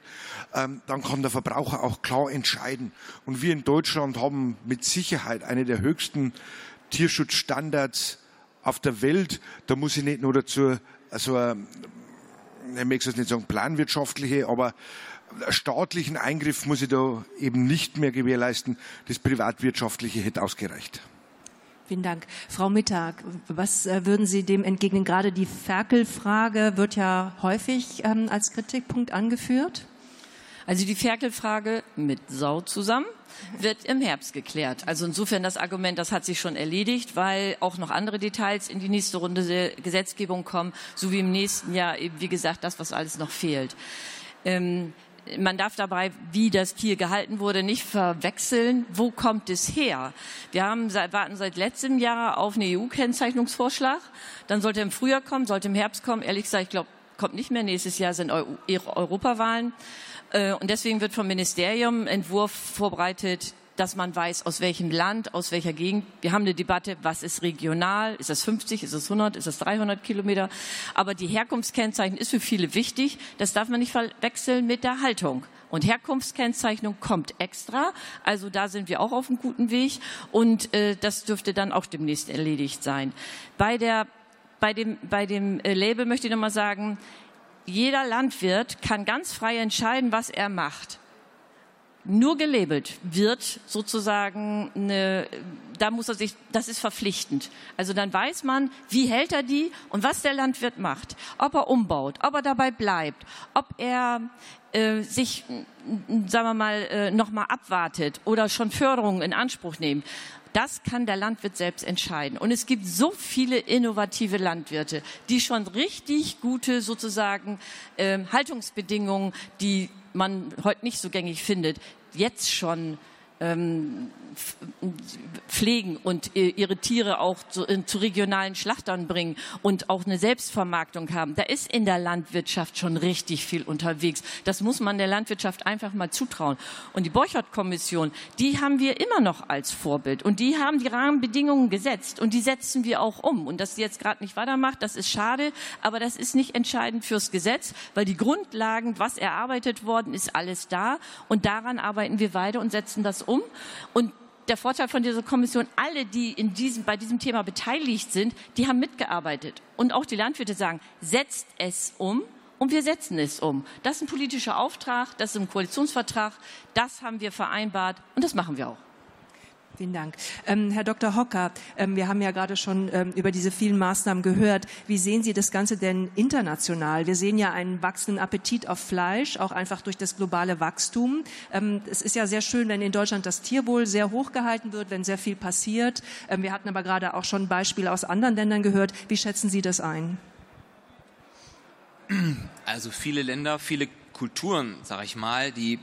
ähm, dann kann der Verbraucher auch klar entscheiden. Und wir in Deutschland haben mit Sicherheit eine der höchsten Tierschutzstandards auf der Welt. Da muss ich nicht nur dazu, also, ich möchte es nicht sagen planwirtschaftliche, aber staatlichen Eingriff muss ich da eben nicht mehr gewährleisten. Das privatwirtschaftliche hätte ausgereicht. Vielen Dank. Frau Mittag, was äh, würden Sie dem entgegnen? Gerade die Ferkelfrage wird ja häufig ähm, als Kritikpunkt angeführt. Also die Ferkelfrage mit Sau zusammen wird im Herbst geklärt. Also insofern das Argument, das hat sich schon erledigt, weil auch noch andere Details in die nächste Runde der Gesetzgebung kommen, sowie im nächsten Jahr eben, wie gesagt, das, was alles noch fehlt. Ähm, man darf dabei, wie das Tier gehalten wurde, nicht verwechseln, wo kommt es her. Wir haben seit, warten seit letztem Jahr auf einen EU-Kennzeichnungsvorschlag. Dann sollte im Frühjahr kommen, sollte im Herbst kommen. Ehrlich gesagt, ich glaube, kommt nicht mehr. Nächstes Jahr sind Eu Europawahlen. Äh, und deswegen wird vom Ministerium Entwurf vorbereitet, dass man weiß, aus welchem Land, aus welcher Gegend. Wir haben eine Debatte, was ist regional? Ist das 50? Ist das 100? Ist das 300 Kilometer? Aber die Herkunftskennzeichnung ist für viele wichtig. Das darf man nicht verwechseln mit der Haltung. Und Herkunftskennzeichnung kommt extra. Also da sind wir auch auf einem guten Weg. Und äh, das dürfte dann auch demnächst erledigt sein. Bei der bei dem, bei dem äh, Label möchte ich noch mal sagen, jeder Landwirt kann ganz frei entscheiden, was er macht. Nur gelabelt wird sozusagen eine, da muss er sich, das ist verpflichtend. Also dann weiß man, wie hält er die und was der Landwirt macht. Ob er umbaut, ob er dabei bleibt, ob er äh, sich, sagen wir mal, äh, nochmal abwartet oder schon Förderungen in Anspruch nimmt. Das kann der Landwirt selbst entscheiden. Und es gibt so viele innovative Landwirte, die schon richtig gute sozusagen äh, Haltungsbedingungen, die man heute nicht so gängig findet, jetzt schon ähm, pflegen und ihre Tiere auch zu, zu regionalen Schlachtern bringen und auch eine Selbstvermarktung haben. Da ist in der Landwirtschaft schon richtig viel unterwegs. Das muss man der Landwirtschaft einfach mal zutrauen. Und die Borchert-Kommission, die haben wir immer noch als Vorbild und die haben die Rahmenbedingungen gesetzt und die setzen wir auch um. Und dass sie jetzt gerade nicht weitermacht, das ist schade, aber das ist nicht entscheidend fürs Gesetz, weil die Grundlagen, was erarbeitet worden ist, alles da und daran arbeiten wir weiter und setzen das um. Und der Vorteil von dieser Kommission, alle, die in diesem, bei diesem Thema beteiligt sind, die haben mitgearbeitet. Und auch die Landwirte sagen, setzt es um und wir setzen es um. Das ist ein politischer Auftrag, das ist ein Koalitionsvertrag, das haben wir vereinbart und das machen wir auch. Vielen Dank. Ähm, Herr Dr. Hocker, ähm, wir haben ja gerade schon ähm, über diese vielen Maßnahmen gehört. Wie sehen Sie das Ganze denn international? Wir sehen ja einen wachsenden Appetit auf Fleisch, auch einfach durch das globale Wachstum. Ähm, es ist ja sehr schön, wenn in Deutschland das Tierwohl sehr hoch gehalten wird, wenn sehr viel passiert. Ähm, wir hatten aber gerade auch schon Beispiele aus anderen Ländern gehört. Wie schätzen Sie das ein? Also viele Länder, viele Kulturen, sage ich mal, die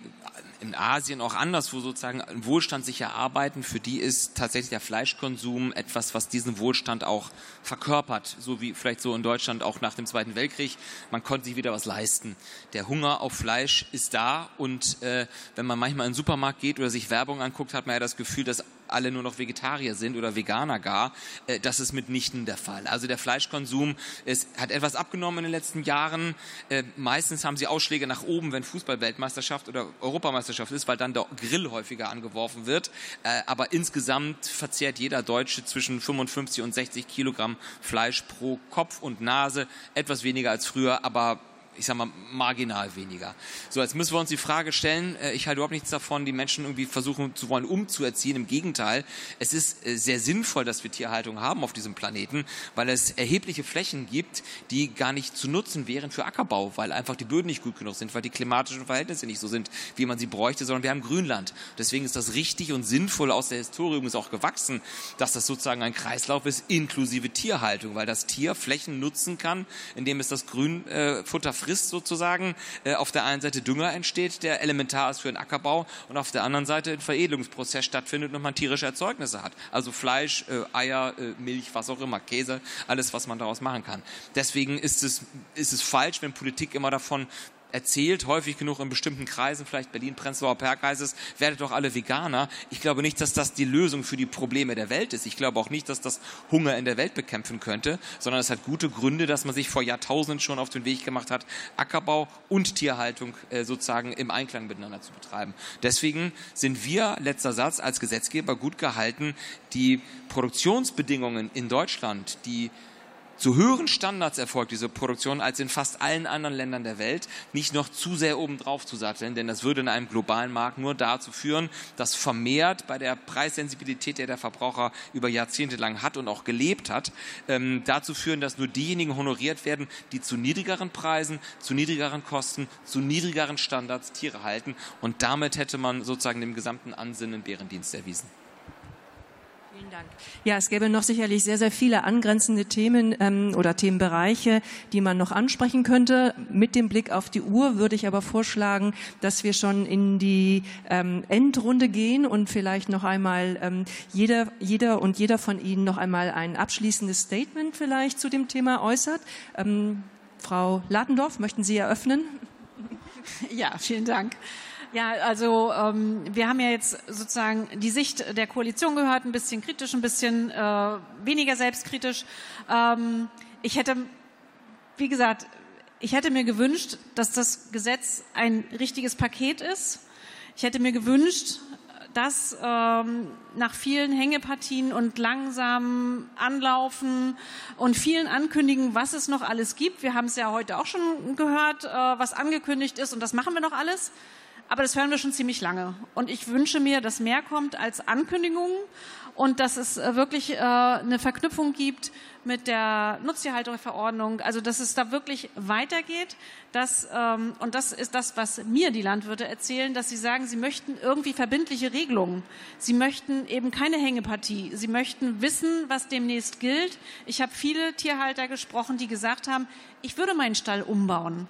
in Asien auch anderswo sozusagen Wohlstand sich erarbeiten, für die ist tatsächlich der Fleischkonsum etwas, was diesen Wohlstand auch verkörpert, so wie vielleicht so in Deutschland auch nach dem Zweiten Weltkrieg. Man konnte sich wieder was leisten. Der Hunger auf Fleisch ist da und äh, wenn man manchmal in den Supermarkt geht oder sich Werbung anguckt, hat man ja das Gefühl, dass alle nur noch Vegetarier sind oder Veganer gar. Äh, das ist mitnichten der Fall. Also der Fleischkonsum ist, hat etwas abgenommen in den letzten Jahren. Äh, meistens haben sie Ausschläge nach oben, wenn Fußball-Weltmeisterschaft oder Europameisterschaft ist, weil dann der Grill häufiger angeworfen wird. Äh, aber insgesamt verzehrt jeder Deutsche zwischen 55 und 60 Kilogramm Fleisch pro Kopf und Nase. Etwas weniger als früher, aber ich sag mal, marginal weniger. So, jetzt müssen wir uns die Frage stellen, äh, ich halte überhaupt nichts davon, die Menschen irgendwie versuchen zu wollen, umzuerziehen. Im Gegenteil, es ist äh, sehr sinnvoll, dass wir Tierhaltung haben auf diesem Planeten, weil es erhebliche Flächen gibt, die gar nicht zu nutzen wären für Ackerbau, weil einfach die Böden nicht gut genug sind, weil die klimatischen Verhältnisse nicht so sind, wie man sie bräuchte, sondern wir haben Grünland. Deswegen ist das richtig und sinnvoll aus der Historie übrigens auch gewachsen, dass das sozusagen ein Kreislauf ist, inklusive Tierhaltung, weil das Tier Flächen nutzen kann, indem es das Grünfutter frisst sozusagen. Äh, auf der einen Seite Dünger entsteht, der elementar ist für den Ackerbau und auf der anderen Seite ein Veredelungsprozess stattfindet und man tierische Erzeugnisse hat. Also Fleisch, äh, Eier, äh, Milch, was auch immer, Käse, alles, was man daraus machen kann. Deswegen ist es, ist es falsch, wenn Politik immer davon erzählt, häufig genug in bestimmten Kreisen, vielleicht Berlin, Prenzlauer Berg heißt es, werdet doch alle Veganer. Ich glaube nicht, dass das die Lösung für die Probleme der Welt ist. Ich glaube auch nicht, dass das Hunger in der Welt bekämpfen könnte, sondern es hat gute Gründe, dass man sich vor Jahrtausenden schon auf den Weg gemacht hat, Ackerbau und Tierhaltung äh, sozusagen im Einklang miteinander zu betreiben. Deswegen sind wir, letzter Satz, als Gesetzgeber gut gehalten, die Produktionsbedingungen in Deutschland, die zu höheren Standards erfolgt diese Produktion als in fast allen anderen Ländern der Welt, nicht noch zu sehr obendrauf zu satteln, denn das würde in einem globalen Markt nur dazu führen, dass vermehrt bei der Preissensibilität, der der Verbraucher über Jahrzehnte lang hat und auch gelebt hat, ähm, dazu führen, dass nur diejenigen honoriert werden, die zu niedrigeren Preisen, zu niedrigeren Kosten, zu niedrigeren Standards Tiere halten und damit hätte man sozusagen dem gesamten Ansinnen Bärendienst erwiesen. Vielen Dank. Ja, es gäbe noch sicherlich sehr, sehr viele angrenzende Themen ähm, oder Themenbereiche, die man noch ansprechen könnte. Mit dem Blick auf die Uhr würde ich aber vorschlagen, dass wir schon in die ähm, Endrunde gehen und vielleicht noch einmal ähm, jeder, jeder und jeder von Ihnen noch einmal ein abschließendes Statement vielleicht zu dem Thema äußert. Ähm, Frau Latendorf, möchten Sie eröffnen? Ja, vielen Dank. Ja, also ähm, wir haben ja jetzt sozusagen die Sicht der Koalition gehört, ein bisschen kritisch, ein bisschen äh, weniger selbstkritisch. Ähm, ich hätte, wie gesagt, ich hätte mir gewünscht, dass das Gesetz ein richtiges Paket ist. Ich hätte mir gewünscht, dass ähm, nach vielen Hängepartien und langsamen Anlaufen und vielen Ankündigungen, was es noch alles gibt, wir haben es ja heute auch schon gehört, äh, was angekündigt ist und das machen wir noch alles, aber das hören wir schon ziemlich lange. Und ich wünsche mir, dass mehr kommt als Ankündigungen und dass es äh, wirklich äh, eine Verknüpfung gibt mit der Nutztierhaltungsverordnung, also dass es da wirklich weitergeht. Dass, ähm, und das ist das, was mir die Landwirte erzählen, dass sie sagen, sie möchten irgendwie verbindliche Regelungen. Sie möchten eben keine Hängepartie. Sie möchten wissen, was demnächst gilt. Ich habe viele Tierhalter gesprochen, die gesagt haben, ich würde meinen Stall umbauen,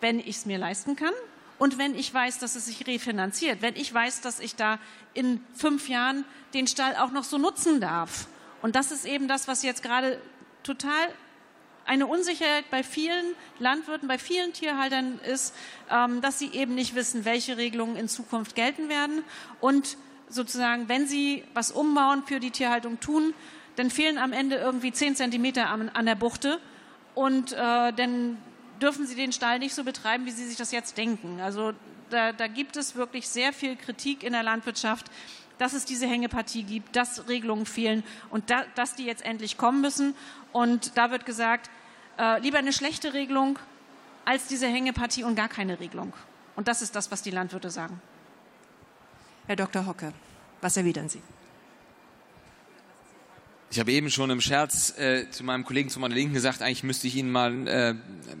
wenn ich es mir leisten kann und wenn ich weiß, dass es sich refinanziert, wenn ich weiß, dass ich da in fünf Jahren den Stall auch noch so nutzen darf. Und das ist eben das, was jetzt gerade total eine Unsicherheit bei vielen Landwirten, bei vielen Tierhaltern ist, ähm, dass sie eben nicht wissen, welche Regelungen in Zukunft gelten werden. Und sozusagen, wenn sie was umbauen für die Tierhaltung tun, dann fehlen am Ende irgendwie zehn Zentimeter an, der Buchte. Und äh, dann dürfen sie den Stall nicht so betreiben, wie sie sich das jetzt denken. Also da, da gibt es wirklich sehr viel Kritik in der Landwirtschaft, dass es diese Hängepartie gibt, dass Regelungen fehlen und da, dass die jetzt endlich kommen müssen. Und da wird gesagt, äh, lieber eine schlechte Regelung als diese Hängepartie und gar keine Regelung. Und das ist das, was die Landwirte sagen. Herr Dr. Hocke, was erwidern Sie? Ich habe eben schon im Scherz äh, zu meinem Kollegen zu meiner Linken gesagt, eigentlich müsste ich Ihnen mal einen äh,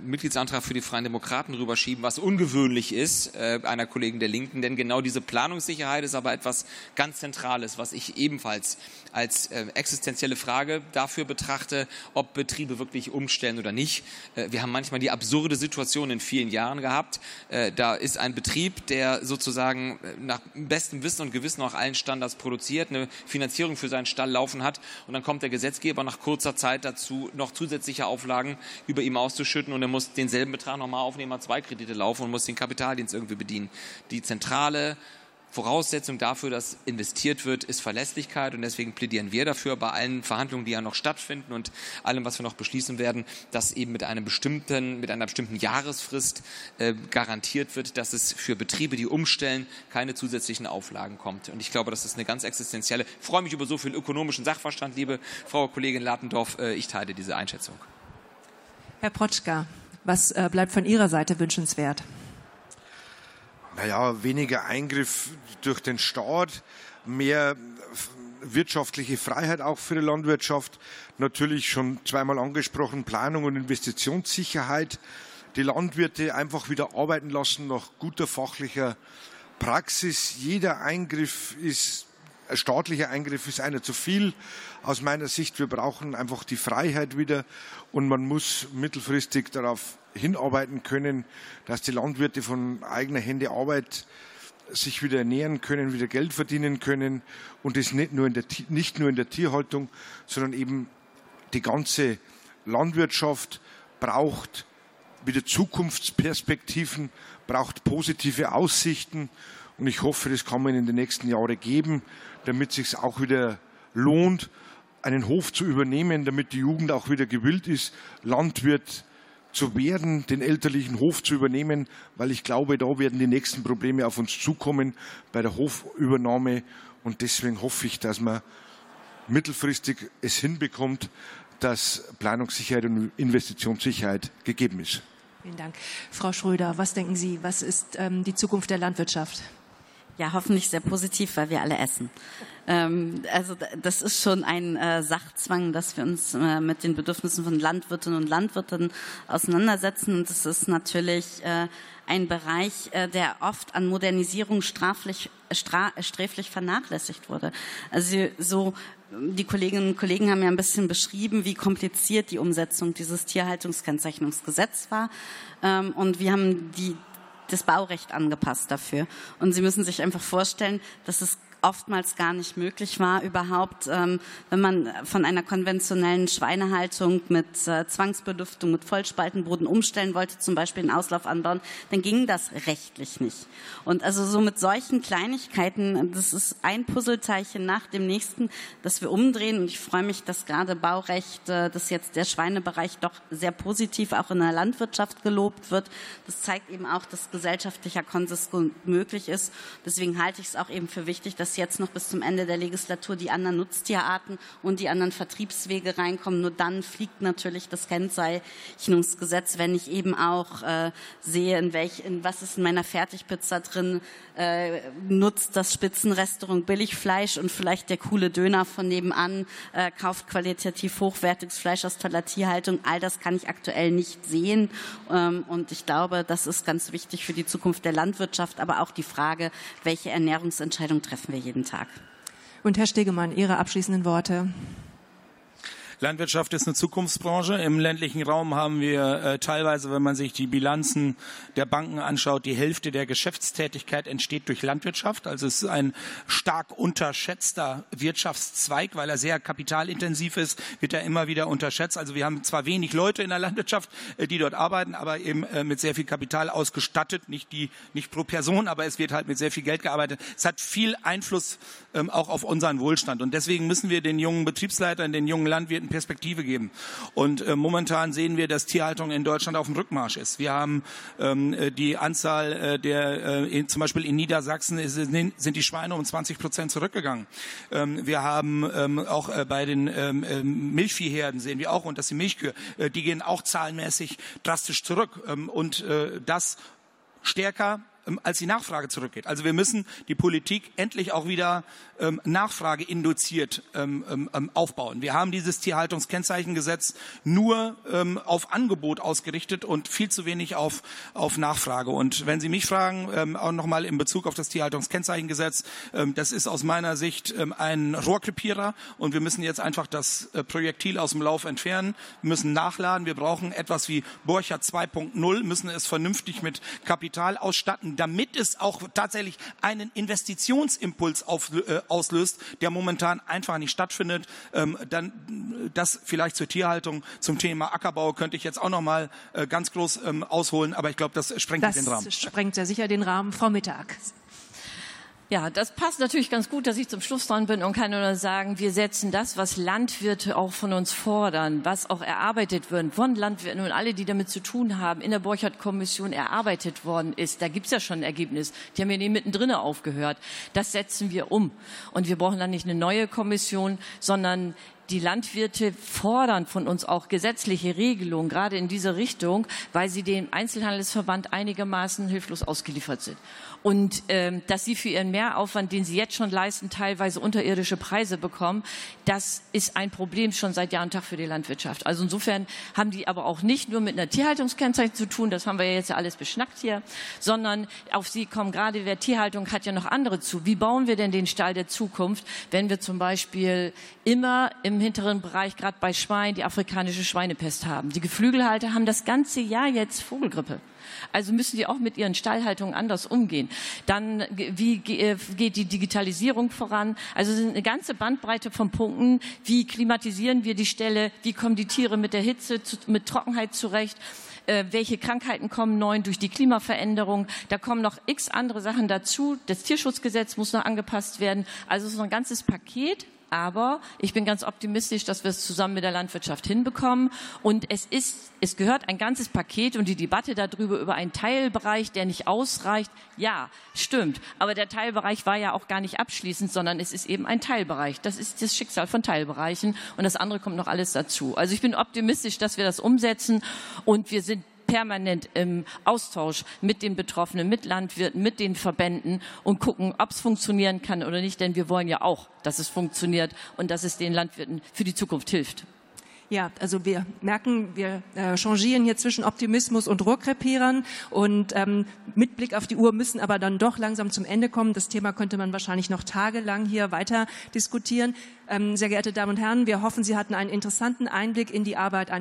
Mitgliedsantrag für die Freien Demokraten rüberschieben, was ungewöhnlich ist, äh, einer Kollegen der Linken, denn genau diese Planungssicherheit ist aber etwas ganz Zentrales, was ich ebenfalls als äh, existenzielle Frage dafür betrachte, ob Betriebe wirklich umstellen oder nicht. Äh, wir haben manchmal die absurde Situation in vielen Jahren gehabt. Äh, da ist ein Betrieb, der sozusagen äh, nach bestem Wissen und Gewissen auch allen Standards produziert, eine Finanzierung für seinen Stall laufen hat und dann kommt der Gesetzgeber nach kurzer Zeit dazu, noch zusätzliche Auflagen über ihm auszuschütten und er muss denselben Betrag nochmal aufnehmen, hat zwei Kredite laufen und muss den Kapitaldienst irgendwie bedienen. Die zentrale Voraussetzung dafür, dass investiert wird, ist Verlässlichkeit und deswegen plädieren wir dafür bei allen Verhandlungen, die ja noch stattfinden und allem, was wir noch beschließen werden, dass eben mit einem bestimmten, mit einer bestimmten Jahresfrist äh, garantiert wird, dass es für Betriebe, die umstellen, keine zusätzlichen Auflagen kommt. Und ich glaube, das ist eine ganz existenzielle. Ich freue mich über so viel ökonomischen Sachverstand, liebe Frau Kollegin Latendorf. Äh, ich teile diese Einschätzung. Herr Protschka, was äh, bleibt von Ihrer Seite wünschenswert? Naja, weniger Eingriff durch den Staat, mehr wirtschaftliche Freiheit auch für die Landwirtschaft. Natürlich schon zweimal angesprochen, Planung und Investitionssicherheit. Die Landwirte einfach wieder arbeiten lassen nach guter fachlicher Praxis. Jeder Eingriff ist, ein staatlicher Eingriff ist einer zu viel. Aus meiner Sicht, wir brauchen einfach die Freiheit wieder und man muss mittelfristig darauf hinarbeiten können, dass die Landwirte von eigener Hände Arbeit sich wieder ernähren können, wieder Geld verdienen können und das nicht nur in der, nicht nur in der Tierhaltung, sondern eben die ganze Landwirtschaft braucht wieder Zukunftsperspektiven, braucht positive Aussichten und ich hoffe, das kann man in den nächsten Jahren geben, damit sich auch wieder lohnt, einen Hof zu übernehmen, damit die Jugend auch wieder gewillt ist, Landwirt zu werden, den elterlichen Hof zu übernehmen, weil ich glaube, da werden die nächsten Probleme auf uns zukommen bei der Hofübernahme. Und deswegen hoffe ich, dass man mittelfristig es hinbekommt, dass Planungssicherheit und Investitionssicherheit gegeben ist. Vielen Dank. Frau Schröder, was denken Sie, was ist ähm, die Zukunft der Landwirtschaft? Ja, hoffentlich sehr positiv, weil wir alle essen. Ähm, also das ist schon ein äh, Sachzwang, dass wir uns äh, mit den Bedürfnissen von Landwirtinnen und Landwirten auseinandersetzen. Und das ist natürlich äh, ein Bereich, äh, der oft an Modernisierung straflich, stra sträflich vernachlässigt wurde. Also so die Kolleginnen und Kollegen haben ja ein bisschen beschrieben, wie kompliziert die Umsetzung dieses Tierhaltungskennzeichnungsgesetzes war. Ähm, und wir haben die das Baurecht angepasst dafür. Und Sie müssen sich einfach vorstellen, dass es oftmals gar nicht möglich war, überhaupt, ähm, wenn man von einer konventionellen Schweinehaltung mit äh, Zwangsbelüftung, mit Vollspaltenboden umstellen wollte, zum Beispiel einen Auslauf anbauen, dann ging das rechtlich nicht. Und also so mit solchen Kleinigkeiten, das ist ein Puzzleteilchen nach dem nächsten, das wir umdrehen. Und ich freue mich, dass gerade Baurecht, äh, dass jetzt der Schweinebereich doch sehr positiv auch in der Landwirtschaft gelobt wird. Das zeigt eben auch, dass gesellschaftlicher Konsens möglich ist. Deswegen halte ich es auch eben für wichtig, dass jetzt noch bis zum Ende der Legislatur die anderen Nutztierarten und die anderen Vertriebswege reinkommen. Nur dann fliegt natürlich das Kennzeichnungsgesetz, wenn ich eben auch äh, sehe, in, welch, in was ist in meiner Fertigpizza drin, äh, nutzt das Spitzenrestaurant Billigfleisch und vielleicht der coole Döner von nebenan äh, kauft qualitativ hochwertiges Fleisch aus toller Tierhaltung. All das kann ich aktuell nicht sehen. Ähm, und ich glaube, das ist ganz wichtig für die Zukunft der Landwirtschaft, aber auch die Frage, welche Ernährungsentscheidung treffen wir jeden Tag. Und Herr Stegemann, Ihre abschließenden Worte. Landwirtschaft ist eine Zukunftsbranche. Im ländlichen Raum haben wir äh, teilweise, wenn man sich die Bilanzen der Banken anschaut, die Hälfte der Geschäftstätigkeit entsteht durch Landwirtschaft. Also es ist ein stark unterschätzter Wirtschaftszweig, weil er sehr kapitalintensiv ist, wird er immer wieder unterschätzt. Also wir haben zwar wenig Leute in der Landwirtschaft, äh, die dort arbeiten, aber eben äh, mit sehr viel Kapital ausgestattet, nicht die, nicht pro Person, aber es wird halt mit sehr viel Geld gearbeitet. Es hat viel Einfluss ähm, auch auf unseren Wohlstand und deswegen müssen wir den jungen Betriebsleitern, den jungen Landwirten Perspektive geben. Und äh, momentan sehen wir, dass Tierhaltung in Deutschland auf dem Rückmarsch ist. Wir haben ähm, äh, die Anzahl äh, der, äh, in, zum Beispiel in Niedersachsen ist, sind die Schweine um 20 Prozent zurückgegangen. Ähm, wir haben ähm, auch äh, bei den ähm, ähm, Milchviehherden sehen wir auch, und dass die Milchkühe, äh, die gehen auch zahlenmäßig drastisch zurück. Ähm, und äh, das stärker als die Nachfrage zurückgeht. Also wir müssen die Politik endlich auch wieder ähm, Nachfrage induziert ähm, ähm, ähm, aufbauen. Wir haben dieses Tierhaltungskennzeichengesetz nur ähm, auf Angebot ausgerichtet und viel zu wenig auf, auf Nachfrage. Und wenn Sie mich fragen, ähm, auch nochmal in Bezug auf das Tierhaltungskennzeichengesetz, ähm, das ist aus meiner Sicht ähm, ein Rohrkrepierer und wir müssen jetzt einfach das äh, Projektil aus dem Lauf entfernen, müssen nachladen. Wir brauchen etwas wie Borcher 2.0, müssen es vernünftig mit Kapital ausstatten, damit es auch tatsächlich einen Investitionsimpuls auf, äh, auslöst, der momentan einfach nicht stattfindet. Ähm, dann das vielleicht zur Tierhaltung, zum Thema Ackerbau könnte ich jetzt auch noch mal äh, ganz groß ähm, ausholen, aber ich glaube, das sprengt das den Rahmen. Das sprengt sehr sicher den Rahmen. Frau Mittag. Ja, das passt natürlich ganz gut, dass ich zum Schluss dran bin und kann nur sagen, wir setzen das, was Landwirte auch von uns fordern, was auch erarbeitet wird, von Landwirten und alle, die damit zu tun haben, in der Borchardt-Kommission erarbeitet worden ist. Da gibt's ja schon ein Ergebnis. Die haben ja nie mittendrin aufgehört. Das setzen wir um. Und wir brauchen dann nicht eine neue Kommission, sondern die Landwirte fordern von uns auch gesetzliche Regelungen, gerade in diese Richtung, weil sie dem Einzelhandelsverband einigermaßen hilflos ausgeliefert sind. Und ähm, dass sie für ihren Mehraufwand, den sie jetzt schon leisten, teilweise unterirdische Preise bekommen, das ist ein Problem schon seit Jahr und Tag für die Landwirtschaft. Also insofern haben die aber auch nicht nur mit einer Tierhaltungskennzeichnung zu tun, das haben wir ja jetzt ja alles beschnackt hier, sondern auf sie kommen gerade, wer Tierhaltung hat ja noch andere zu. Wie bauen wir denn den Stall der Zukunft, wenn wir zum Beispiel immer im hinteren Bereich, gerade bei Schweinen, die afrikanische Schweinepest haben? Die Geflügelhalter haben das ganze Jahr jetzt Vogelgrippe. Also müssen die auch mit ihren Stallhaltungen anders umgehen. Dann, wie äh, geht die Digitalisierung voran? Also es sind eine ganze Bandbreite von Punkten. Wie klimatisieren wir die Stelle? Wie kommen die Tiere mit der Hitze, mit Trockenheit zurecht? Äh, welche Krankheiten kommen neu durch die Klimaveränderung. Da kommen noch x andere Sachen dazu. Das Tierschutzgesetz muss noch angepasst werden. Also es ist ein ganzes Paket. Aber ich bin ganz optimistisch, dass wir es zusammen mit der Landwirtschaft hinbekommen. Und es ist, es gehört ein ganzes Paket und die Debatte darüber über einen Teilbereich, der nicht ausreicht. Ja, stimmt. Aber der Teilbereich war ja auch gar nicht abschließend, sondern es ist eben ein Teilbereich. Das ist das Schicksal von Teilbereichen und das andere kommt noch alles dazu. Also ich bin optimistisch, dass wir das umsetzen und wir sind permanent im Austausch mit den Betroffenen, mit Landwirten, mit den Verbänden und gucken, ob es funktionieren kann oder nicht. Denn wir wollen ja auch, dass es funktioniert und dass es den Landwirten für die Zukunft hilft. Ja, also wir merken, wir äh, changieren hier zwischen Optimismus und Rohrkrepierern und ähm, mit Blick auf die Uhr müssen aber dann doch langsam zum Ende kommen. Das Thema könnte man wahrscheinlich noch tagelang hier weiter diskutieren. Ähm, sehr geehrte Damen und Herren, wir hoffen, Sie hatten einen interessanten Einblick in die Arbeit